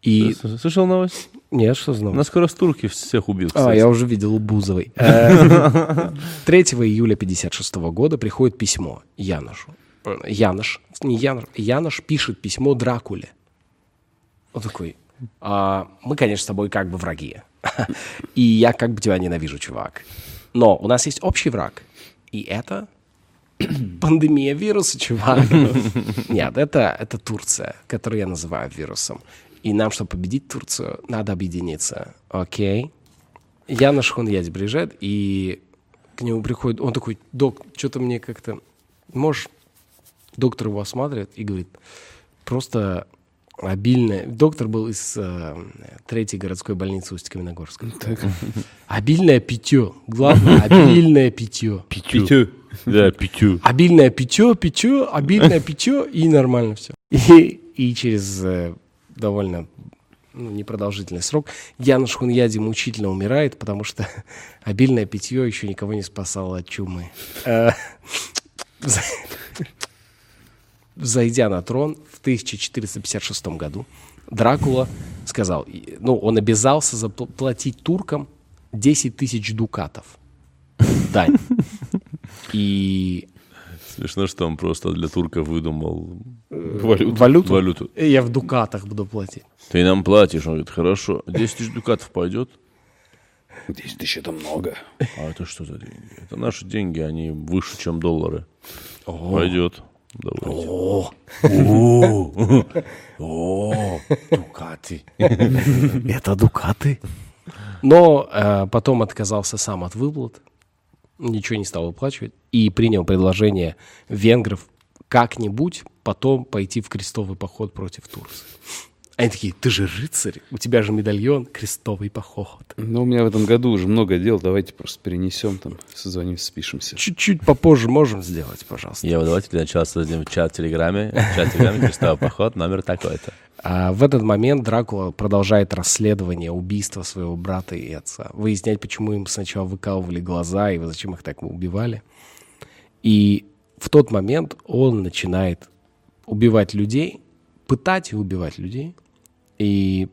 И... Слышал новость? Нет, что знал? Нас скоро турки всех убьют. А, кстати. я уже видел у Бузовой. Э, 3 июля 56 года приходит письмо Яношу. Э, Янош, не Янош, Янош пишет письмо Дракуле. Он такой, «А, мы, конечно, с тобой как бы враги. И я как бы тебя ненавижу, чувак. Но у нас есть общий враг. И это пандемия вируса, чувак. Нет, это, это Турция, которую я называю вирусом. И нам, чтобы победить Турцию, надо объединиться. Окей? Янош Хуньяди приезжает, и к нему приходит, он такой, док, что-то мне как-то, можешь, доктор его осматривает и говорит, просто обильное, доктор был из э, третьей городской больницы Усть-Каменогорска. Обильное питье, главное, обильное питье. Пятю. Да, пятю. Обильное питье, питье, обильное питье, и нормально все. И, и через э, довольно ну, непродолжительный срок Януш Хуньяди мучительно умирает, потому что обильное питье еще никого не спасало от чумы. Э, за- Зайдя на трон в 1456 году, Дракула сказал, ну, он обязался заплатить туркам 10 тысяч дукатов. Дань. И Смешно, что он просто для турков выдумал Валюту. валюту, валюту. я в дукатах буду платить. Ты нам платишь. Он говорит, хорошо. 10 тысяч дукатов пойдет. 10 тысяч это много. А это что за деньги? Это наши деньги, они выше, чем доллары. Пойдет. Давайте. О, О, о, Дукати. это дукаты. Но э, потом отказался сам от выплат, ничего не стал выплачивать и принял предложение венгров как-нибудь потом пойти в крестовый поход против Турции. Они такие, ты же рыцарь, у тебя же медальон, крестовый поход. Ну, у меня в этом году уже много дел, давайте просто перенесем там, созвонимся, спишемся. Чуть-чуть попозже можем сделать, пожалуйста. Ева, давайте для начала создадим чат в Телеграме. Чат в Телеграме, крестовый поход, номер такой-то. А в этот момент Дракула продолжает расследование убийства своего брата и отца. Выяснять, почему им сначала выкалывали глаза и зачем их так убивали. И в тот момент он начинает убивать людей, пытать и убивать людей. И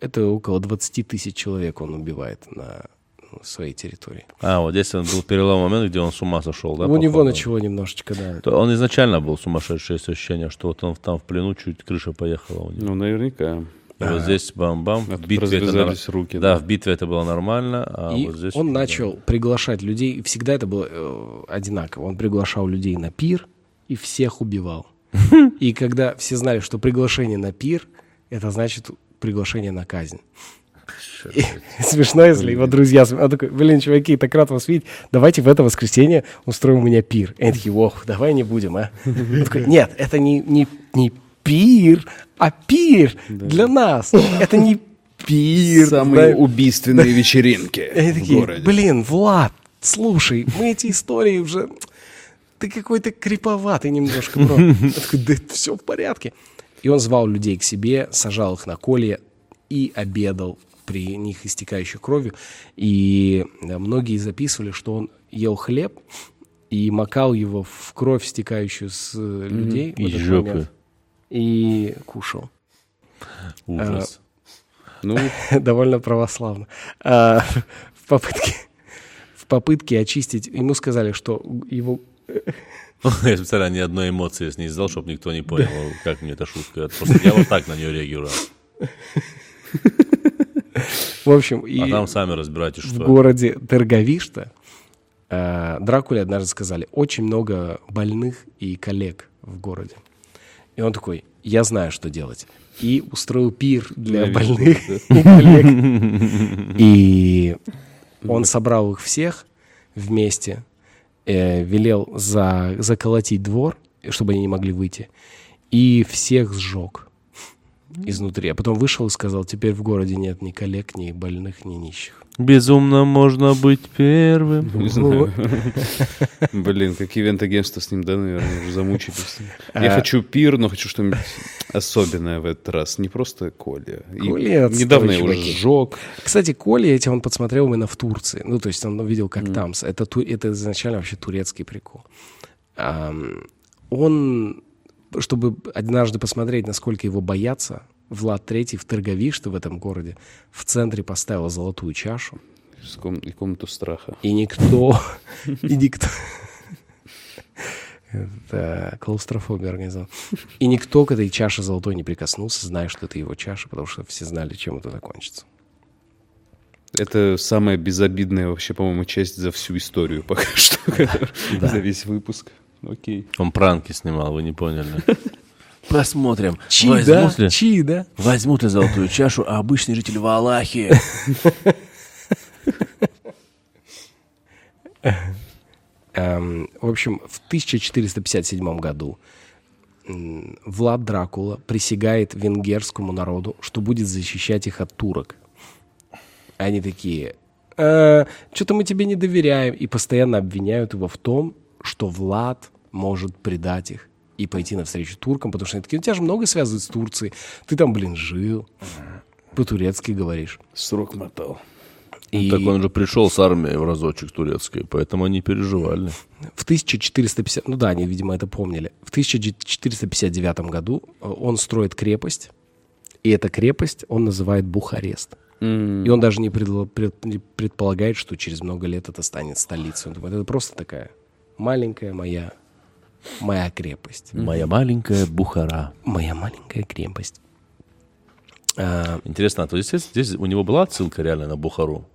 это около 20 тысяч человек он убивает на ну, своей территории. А, вот здесь он был перелом момент, где он с ума сошел, да? У него походу? начало немножечко, да. То Он изначально был сумасшедший, есть ощущение, что вот он там в плену чуть крыша поехала у него. Ну, наверняка. И вот здесь бам-бам. А В битве, это, руки, да, да. в битве это было нормально, а и вот здесь... он да. начал приглашать людей, и всегда это было э, одинаково. Он приглашал людей на пир и всех убивал. И когда все знали, что приглашение на пир, это значит приглашение на казнь. И смешно, если его друзья... Он такой, блин, чуваки, так рад вас видеть. Давайте в это воскресенье устроим у меня пир. И они такие, ох, давай не будем, а. Он такой, нет, это не, не, не пир, а пир для нас. Это не пир. Самые знаешь. убийственные вечеринки они в такие, городе. блин, Влад, слушай, мы эти истории уже... Ты какой-то криповатый немножко, бро. Я такой, да все в порядке. И он звал людей к себе, сажал их на колья и обедал при них истекающей кровью. И э, многие записывали, что он ел хлеб и макал его в кровь, стекающую с э, людей. в Из жопы. момент, И кушал. Ужас. Ну, довольно православно. А, в попытке в попытке очистить, ему сказали, что его Я специально ни одной эмоции не издал, чтобы никто не понял, как мне эта шутка. Просто я вот так на нее реагирую. в общем и А там сами разбирайтесь, в что это. городе Терговишта э, Дракуле однажды сказали очень много больных и коллег в городе. И он такой, я знаю, что делать. И устроил пир для больных и коллег. И он собрал их всех вместе, э, велел за, заколотить двор, чтобы они не могли выйти, и всех сжег изнутри. А потом вышел и сказал, теперь в городе нет ни коллег, ни больных, ни нищих. Безумно можно быть первым. не знаю. Блин, как ивент-агентство с ним, да, наверное, уже замучились. Я А- хочу пир, но хочу что-нибудь особенное в этот раз. Не просто Коля. Отстой, недавно я уже сжег. Кстати, Коли эти он подсмотрел именно в Турции. Ну, то есть он увидел, как там. Это, это изначально вообще турецкий прикол. Он, чтобы однажды посмотреть, насколько его боятся, Влад Третий в Терговиште, в этом городе, в центре поставил золотую чашу. С ком- И комнату страха. И никто, и никто... Это клаустрофобия организовал. И никто к этой чаше золотой не прикоснулся, зная, что это его чаша, потому что все знали, чем это закончится. Это самая безобидная вообще, по-моему, часть за всю историю пока что. За весь выпуск. Окей. Он пранки снимал, вы не поняли. Посмотрим, Чи, да? возьмут ли, Чи, да? возьмут ли золотую чашу, а обычный житель Валахии. Эм, в общем, в 1457 году Влад Дракула присягает венгерскому народу, что будет защищать их от турок. Они такие, что-то мы тебе не доверяем, и постоянно обвиняют его в том, что Влад может предать их и пойти навстречу туркам, потому что они такие, у тебя же много связывают с Турцией, ты там, блин, жил, по-турецки говоришь. Срок мотал. И Так он же пришел с армией в разочек турецкой, поэтому они переживали. в 1450, ну да, они, видимо, это помнили. В 1459 году э, он строит крепость, и эта крепость он называет Бухарест. И он даже не, предло- пред- не предполагает, что через много лет это станет столицей. Он думает, это просто такая маленькая моя, моя крепость. Моя маленькая Бухара. Моя маленькая крепость. А, Интересно, а то здесь, здесь у него была отсылка реально на Бухару?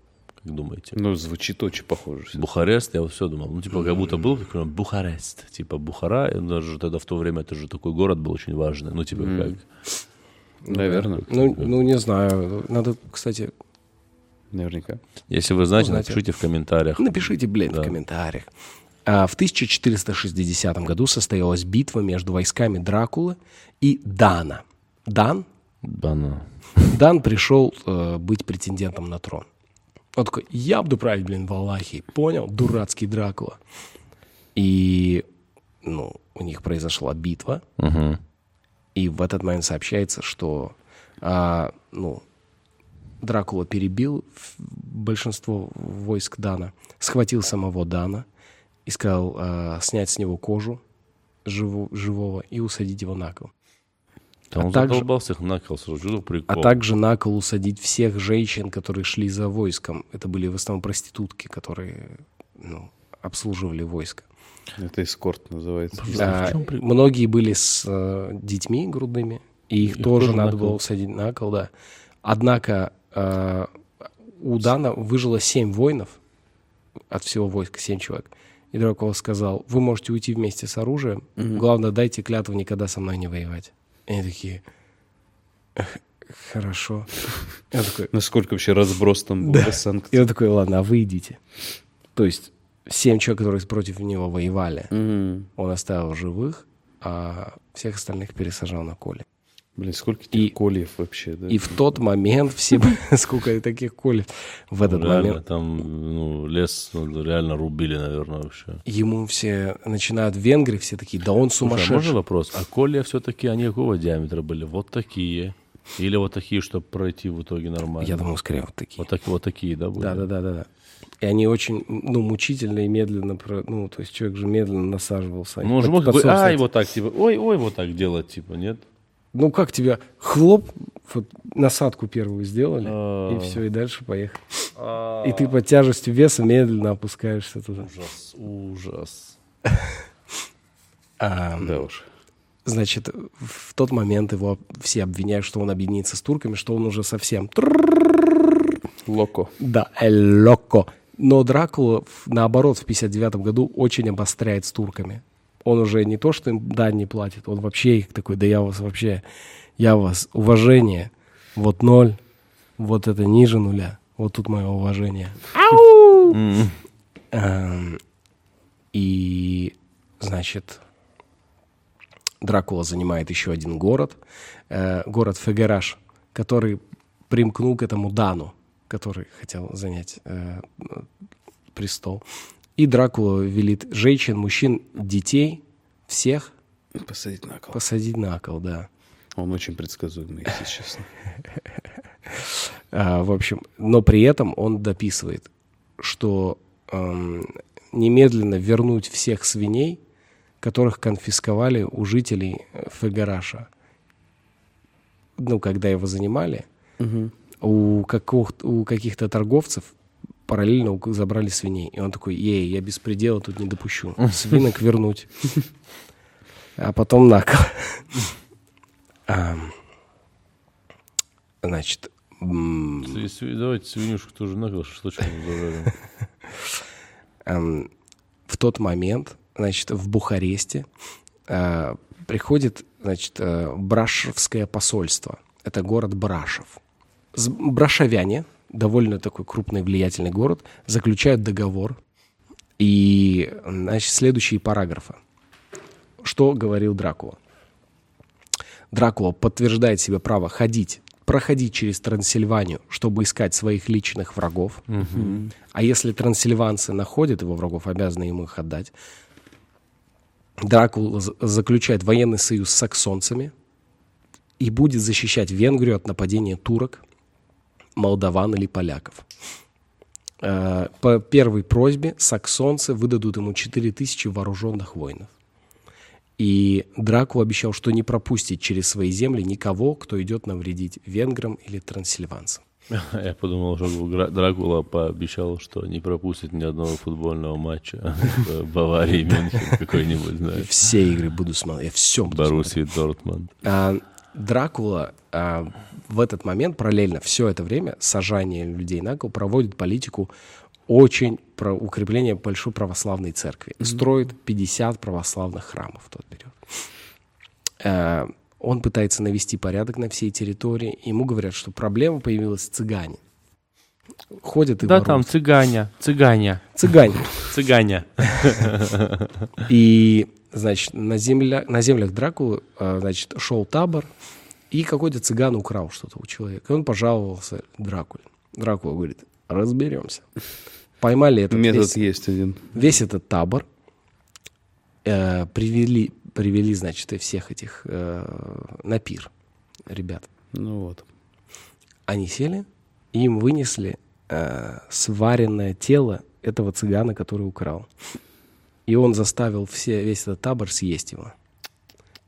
Как думаете? Ну, звучит очень похоже. Бухарест, я вот все думал. Ну, типа, как будто был такой Бухарест. Типа, Бухара, и даже тогда в то время это же такой город был очень важный. Ну, типа, как... Наверное. Ну, ну, не знаю. Надо, кстати, Наверняка. Если вы знаете, знаете. напишите в комментариях. Напишите, блин, Да. в комментариях. А, в 1460 году состоялась битва между войсками Дракулы и Дана. Дан? Бана. Дан пришел э, быть претендентом на трон. Он такой, я буду править, блин, в Аллахе. Понял? Дурацкий Дракула. И, ну, у них произошла битва. Мгм. И в этот момент сообщается, что, а, ну, Дракула перебил большинство войск Дана, схватил самого Дана и сказал а, снять с него кожу живу- живого и усадить его на кол. Там А он также- задолбался их на кол сразу. Прикол? А также на кол усадить всех женщин, которые шли за войском. Это были в основном проститутки, которые ну, обслуживали войско. Это эскорт называется. А, многие были с э, детьми грудными, и их, Их тоже тоже надо на было усадить на кол, да. Однако э, у Дана выжило семь воинов от всего войска, семь человек. И Дракула сказал, вы можете уйти вместе с оружием, главное, дайте клятву никогда со мной не воевать. И они такие, «Эх, хорошо. Я такой, Насколько вообще разброс там был санкциям? и он такой, ладно, а вы идите. То есть семь человек, которые против него воевали, Мгм. он оставил живых, а всех остальных пересажал на коле. Блин, сколько И- кольев вообще, да? И в тот момент все... Сколько таких колев. В этот реально, момент там ну, лес ну, реально рубили, наверное, вообще. ему все начинают в Венгрии, все такие, да он а можно сумасшедший. вопрос? А колья все-таки они какого диаметра были? Вот такие? Или вот такие, чтобы пройти в итоге нормально? Я думаю, скорее вот такие. Вот, так, вот такие, да, были? Да, да, да, да, да. И они очень, ну, мучительно и медленно, про- ну, то есть человек же медленно насаживался. Ну, он же мог бы, ай, вот так, типа, ой, ой, вот так делать, типа, нет? Ну, как тебя, хлоп, вот насадку первую сделали, А. и все, и дальше поехали. И ты под тяжестью веса медленно опускаешься туда. Ужас, ужас. А, Да уж. Значит, в тот момент его все обвиняют, что он объединится с турками, что он уже совсем... Локо. Да, эль локо. Но Дракула, наоборот, в 59 году очень обостряет с турками. Он уже не то, что им дань не платит, он вообще их такой, да я вас вообще, я вас, уважение, вот ноль, вот это ниже нуля, вот тут мое уважение. И, значит, Дракула занимает еще один город, э, город Фегераш, который примкнул к этому Дану, который хотел занять э, престол. И Дракула велит женщин, мужчин, детей, всех Посадить на кол. посадить на кол, да. Он очень предсказуемый, если честно. А, в общем, но при этом он дописывает, что эм, немедленно вернуть всех свиней, которых конфисковали у жителей э, Фегараша. Ну, когда его занимали, у, каких, у каких-то торговцев параллельно забрали свиней. И он такой, ей, я беспредела тут не допущу. Свинок вернуть. А потом на кол. Значит, Давайте свинюшку тоже накол, шашлычку зажарим. эм, в тот момент, значит, в Бухаресте э, приходит, значит, э, Брашевское посольство. Это город Брашев. Брашавяне, довольно такой крупный влиятельный город, заключают договор. И, значит, следующие параграфы. Что говорил Дракула? Дракула подтверждает себе право ходить, проходить через Трансильванию, чтобы искать своих личных врагов. А если трансильванцы находят его врагов, обязаны ему их отдать. Дракула заключает военный союз с саксонцами и будет защищать Венгрию от нападения турок, молдаван или поляков. Э, По первой просьбе саксонцы выдадут ему 4000 вооруженных воинов. И Дракула обещал, что не пропустит через свои земли никого, кто идет навредить венграм или трансильванцам. Я подумал, что Дракула пообещал, что не пропустит ни одного футбольного матча в Баварии, Мюнхен какой-нибудь, знаешь. Все игры буду смотреть, я все буду. Боруссии, Дортмунд. А, Дракула а, в этот момент параллельно все это время сажание людей на кол проводит политику очень про укрепление большой православной церкви. Строит 50 православных храмов в тот период. Э, он пытается навести порядок на всей территории. Ему говорят, что проблема появилась цыгане. Ходят и Да, воруют. там цыганя, цыганя, Цыгане. цыганя. И, значит, на, земля, на землях Дракулы, э, значит, шел табор, и какой-то цыган украл что-то у человека. И он пожаловался Дракуле. Дракула говорит, разберемся. Поймали этот Метод весь, есть один. весь этот табор, э, привели, привели, значит, и всех этих э, на пир, ребят. Ну вот. Они сели, и им вынесли э, сваренное тело этого цыгана, который украл. И он заставил все, весь этот табор съесть его.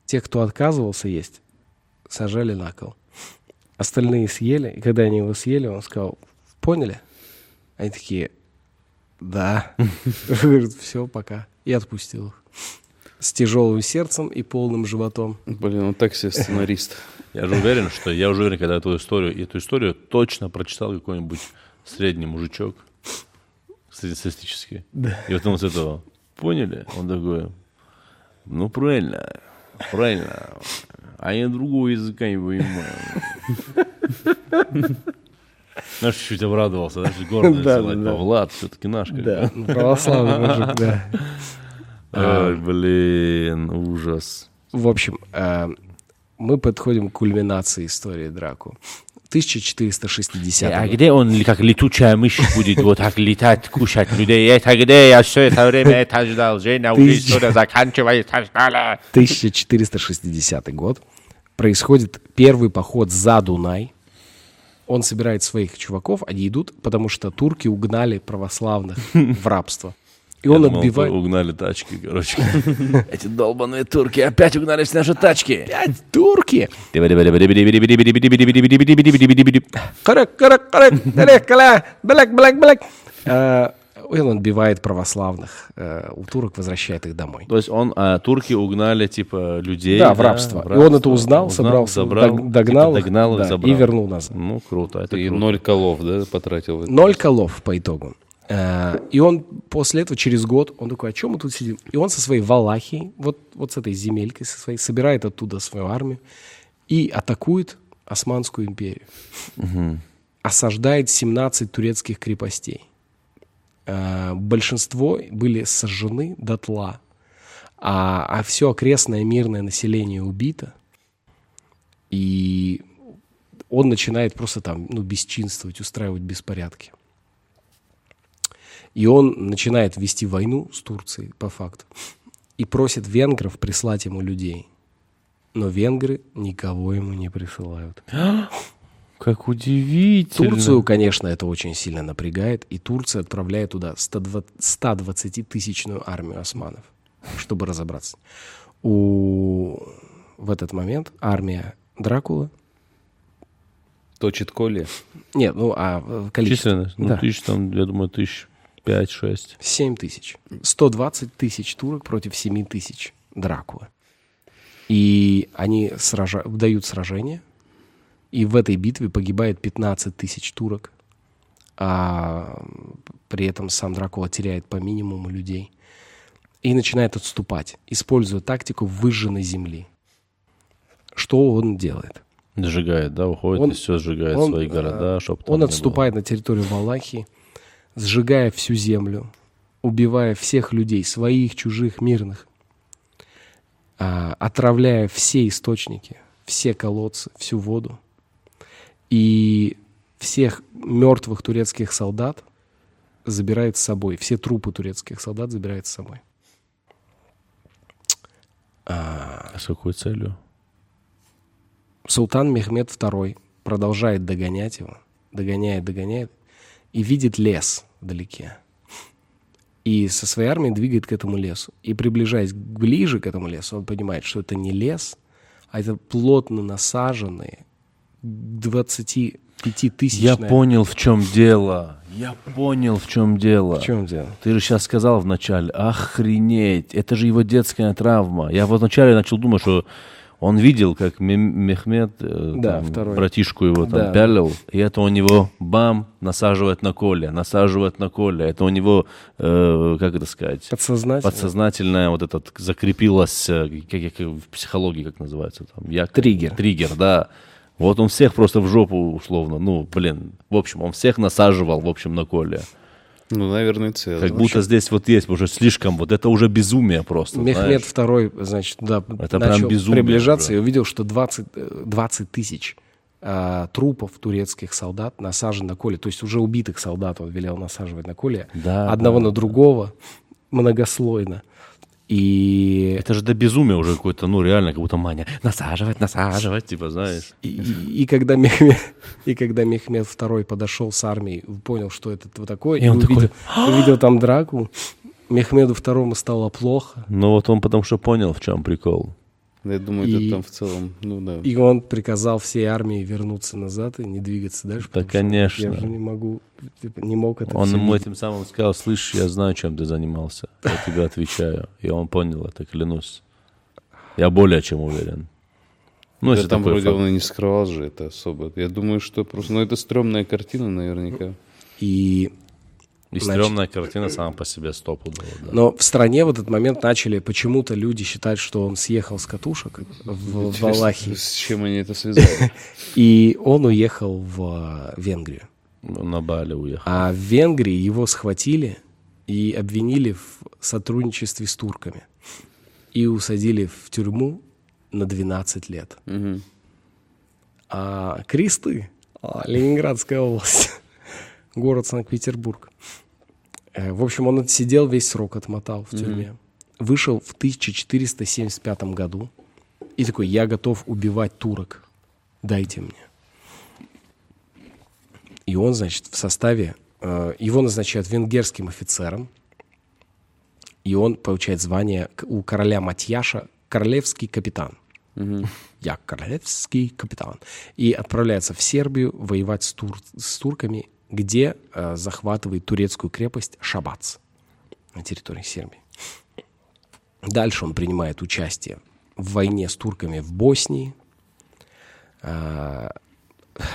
Тех, кто отказывался есть, сажали на кол. Остальные съели, и когда они его съели, он сказал, поняли? Они такие, да. Говорит, все, пока. И отпустил их. С тяжелым сердцем и полным животом. Блин, он так себе сценарист. Я же уверен, что я уже уверен, когда эту историю, эту историю точно прочитал какой-нибудь средний мужичок, среднестатистический. И вот он с этого, поняли? Он такой, ну правильно, правильно. А я другого языка не понимаю. Знаешь, чуть-чуть обрадовался, знаешь, гордо Да, да. Влад, все-таки наш. как. Ну, Православный мужик, да. Ой, блин, ужас. В общем, э, мы подходим к кульминации истории Драку. 1460 А год. где он как летучая мышь будет вот так летать, кушать людей? Это где я все это время это ждал? Женя, уже Тысяч- история заканчивается, что ли? 1460 год. Происходит первый поход за Дунай. Он собирает своих чуваков, они идут, потому что турки угнали православных в рабство. И он думал, отбивает... Угнали тачки, короче. Эти долбаные турки опять угнали все наши тачки. Пять турки! Э, И он отбивает православных. э, У турок возвращает их домой. То есть он, а, турки угнали, типа, людей. Да, в рабство. И он это узнал, собрался, забрал, дог- догнал типа, их, и забрал. и вернул назад. Ну, круто, это И круто. ноль колов, да, потратил. Ноль колов по итогу. Э, И он после этого, через год, он такой, а чем мы тут сидим? И он со своей Валахией, вот, вот с этой земелькой, со своей, собирает оттуда свою армию и атакует Османскую империю. Осаждает 17 турецких крепостей. Э, Большинство были сожжены дотла, а, а все окрестное мирное население убито. И он начинает просто там, ну, бесчинствовать, устраивать беспорядки. И он начинает вести войну с Турцией, по факту, и просит венгров прислать ему людей. Но венгры никого ему не присылают. Как удивительно. Турцию, конечно, это очень сильно напрягает, и Турция отправляет туда 120-тысячную армию османов, чтобы разобраться. У... В этот момент армия Дракулы... Точит коли. Нет, ну, а э, количество... Численность? Ну, Да. тысяч там, я думаю, тысяч пять-шесть. 7 тысяч. 120 тысяч турок против 7 тысяч Дракулы. И они сража... дают сражение, и в этой битве погибает 15 тысяч турок, а при этом сам Дракула теряет по минимуму людей и начинает отступать, используя тактику выжженной земли. Что он делает? Сжигает, да, уходит Он- и все сжигает он, свои города, чтоб там Он отступает на территорию Валахии, сжигая всю землю, убивая всех людей, своих, чужих, мирных, а, отравляя все источники, все колодцы, всю воду. И всех мертвых турецких солдат забирает с собой. Все трупы турецких солдат забирает с собой. было. А с какой целью? Султан Мехмед II продолжает догонять его, догоняет, догоняет, и видит лес вдалеке. И со своей армией двигает к этому лесу. И приближаясь ближе к этому лесу, он понимает, что это не лес, а это плотно насаженные 25 тысяч. Я понял, в чем дело. Я понял, в чем дело. В чем дело? Ты же сейчас сказал вначале, охренеть, это же его детская травма. Я вначале начал думать, что Он видел, как Мехмед, э, Да, там, второй. братишку его там Да. пялил, и это у него, бам, насаживает на коле, насаживает на коле. Это у него, э, как это сказать, Подсознательно. подсознательное вот этот закрепилось, э, как, как в психологии, как называется там? Я, Триггер. Триггер, да. Вот он всех просто в жопу условно, ну, блин, в общем, он всех насаживал, в общем, на коле. Ну, наверное, целый. Как будто здесь вот есть уже слишком, вот это уже безумие просто, Мехмед второй, значит, да, Это прям начал безумие приближаться уже. и увидел, что 20, э, 20 тысяч а, трупов турецких солдат насажено на коле. То есть уже убитых солдат он велел насаживать на коле. Да, одного на другого, многослойно. И, Это же до безумия уже какой-то, ну, реально, как будто мания. Насаживать, насаживать, типа, знаешь. и, и- и когда Мехмед, и когда Мехмед второй подошел с армией, понял, что это вот такое, И и, он увидел, увидел там драку, Мехмеду второму стало плохо, Ну, вот он потому что понял, в чем прикол. Я думаю, И- это там в целом, ну да. И он приказал всей армии вернуться назад и не двигаться дальше. Да, конечно. Я же не могу, типа, не мог это Он ему этим самым сказал, слышь, я знаю, чем ты занимался. Я тебе отвечаю. И он понял это, клянусь. Я более чем уверен. Ну, Да если там вроде факт. он и не скрывал же это особо. Я думаю, что просто... Ну, это стрёмная картина наверняка. И, И Значит- стрёмная картина сама по себе стопудово, да. но в стране в этот момент начали почему-то люди считать, что он съехал с катушек в, в Валахии. С чем они это связали? И он уехал в э, Венгрию. Ну, На Бали уехал. А в Венгрии его схватили и обвинили в сотрудничестве с турками. И усадили в тюрьму на 12 лет. Мгм. А Кресты, а, Ленинградская область, город Санкт-Петербург. Э, В общем, он отсидел весь срок, отмотал в тюрьме. Вышел в 1475 году и такой, я готов убивать турок, дайте мне. И он, значит, в составе, э, его назначают венгерским офицером, и он получает звание у короля Матьяша королевский капитан. Я королевский капитан. И отправляется в Сербию воевать с, тур- с турками, где э, захватывает турецкую крепость Шабац на территории Сербии. Дальше он принимает участие в войне с турками в Боснии. А,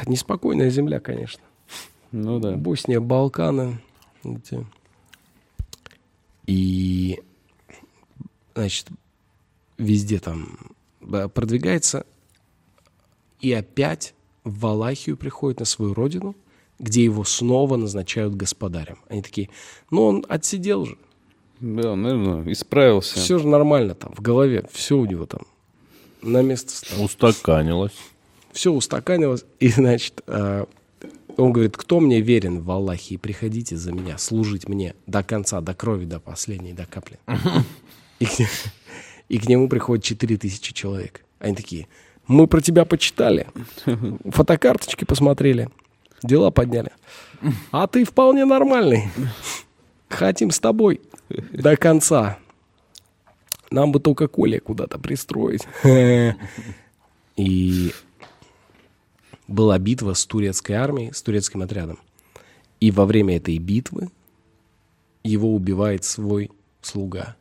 неспокойная земля, конечно. Ну да. Босния, Балканы. эти. И, значит, везде там э, продвигается. И опять в Валахию приходит на свою родину, где его снова назначают господарем. Они такие, ну он отсидел же, Да, наверное, исправился. все же нормально там, в голове, все у него там на место стало. Устаканилось. Все устаканилось, и, значит, э, он говорит, кто мне верен в Аллахе, приходите за меня, служить мне до конца, до крови, до последней, до капли. И к, и к нему приходит 4000 человек. Они такие, мы про тебя почитали, фотокарточки посмотрели, дела подняли. А ты вполне нормальный. Хотим с тобой до конца. Нам бы только Коля куда-то пристроить. И была битва с турецкой армией, с турецким отрядом. И во время этой битвы его убивает свой слуга,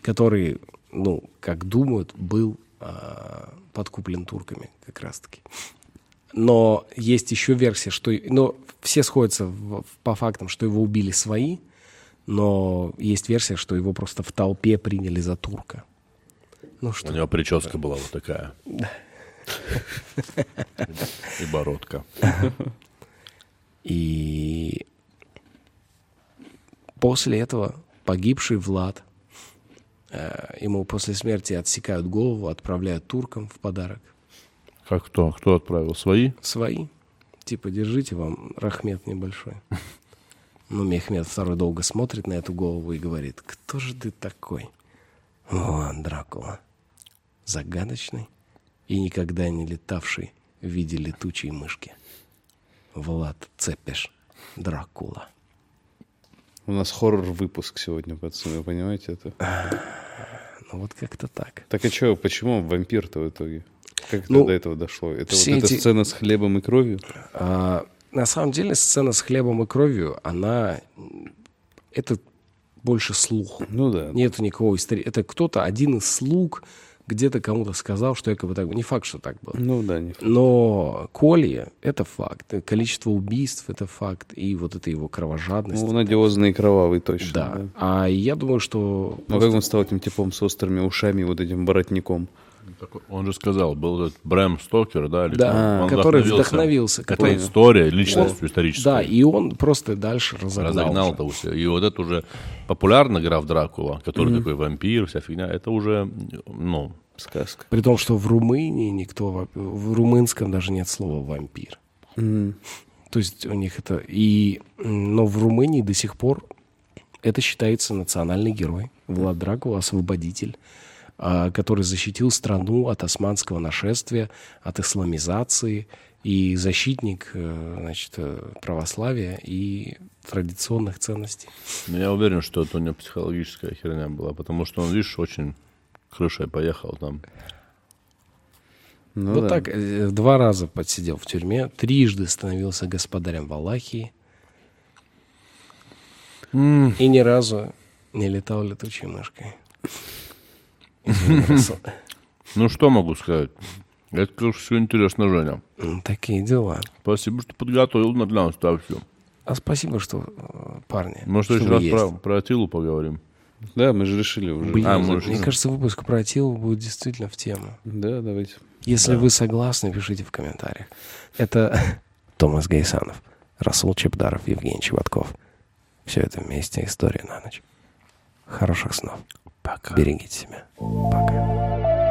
который, ну, как думают, был а, подкуплен турками как раз-таки. Но есть еще версия, что... Но все сходятся в- в- по фактам, что его убили свои, но есть версия, что его просто в толпе приняли за турка. Ну У что, него прическа была вот такая. И бородка. И после этого погибший Влад, э, ему после смерти отсекают голову, отправляют туркам в подарок. Как кто? Кто отправил? Свои? Свои. Типа, держите вам рахмет небольшой. Ну, Мехмед второй долго смотрит на эту голову и говорит, кто же ты такой? О, Дракула. Загадочный и никогда не летавший в виде летучей мышки. Влад Цепеш. Дракула. У нас хоррор-выпуск сегодня, пацаны, вы понимаете это? Ну, вот как-то так. Так а что, почему вампир-то в итоге? Как Ну, это до этого дошло? Это вот эта эти- сцена с хлебом и кровью? А, на самом деле сцена с хлебом и кровью, она... Это больше слух. Ну да. Нет никакого истории. Это кто-то, один из слуг, где-то кому-то сказал, что якобы так было. Не факт, что так было. Ну да, не Но Колье — это факт. Количество убийств — это факт. И вот это его кровожадность. Ну, он одиозный и кровавый точно. да. А я думаю, что... Ну, а как он стал этим типом с острыми ушами, вот этим воротником? Он же сказал, был этот Брэм Стокер, да? Или Да? Он который вдохновился. Это который- история, личностью исторической. Да, и он просто дальше разогнал. разогнал это все. И вот это уже популярный граф Дракула, который такой вампир, вся фигня, это уже, ну, Сказка. При том, что в Румынии никто... В румынском даже нет слова «вампир». То есть у них это... И... Но в Румынии до сих пор это считается национальный герой. Влад Дракула, освободитель, который защитил страну от османского нашествия, от исламизации и защитник э, значит, э, православия и традиционных ценностей. ну, я уверен, что это у него психологическая херня была, потому что он, видишь, очень крышей поехал там. Ну, вот да. так э, два раза подсидел в тюрьме, трижды становился господарем Валахии и ни разу не летал летучей мышкой. Ну, что могу сказать? Это, конечно, все интересно, Женя. М, Такие дела. Спасибо, что подготовил на для нас так все. А спасибо, что, э, парни, Может, еще раз про, про Атилу поговорим? Да, мы же решили уже. Блин, А, может, мне да. кажется, выпуск про Атилу будет действительно в тему. Да, давайте. Если вы согласны, пишите в комментариях. Это Томас Гайсанов, Расул Чебдаров, Евгений Чеботков. Все это вместе история на ночь. Хороших снов. Пока. Берегите себя. Пока.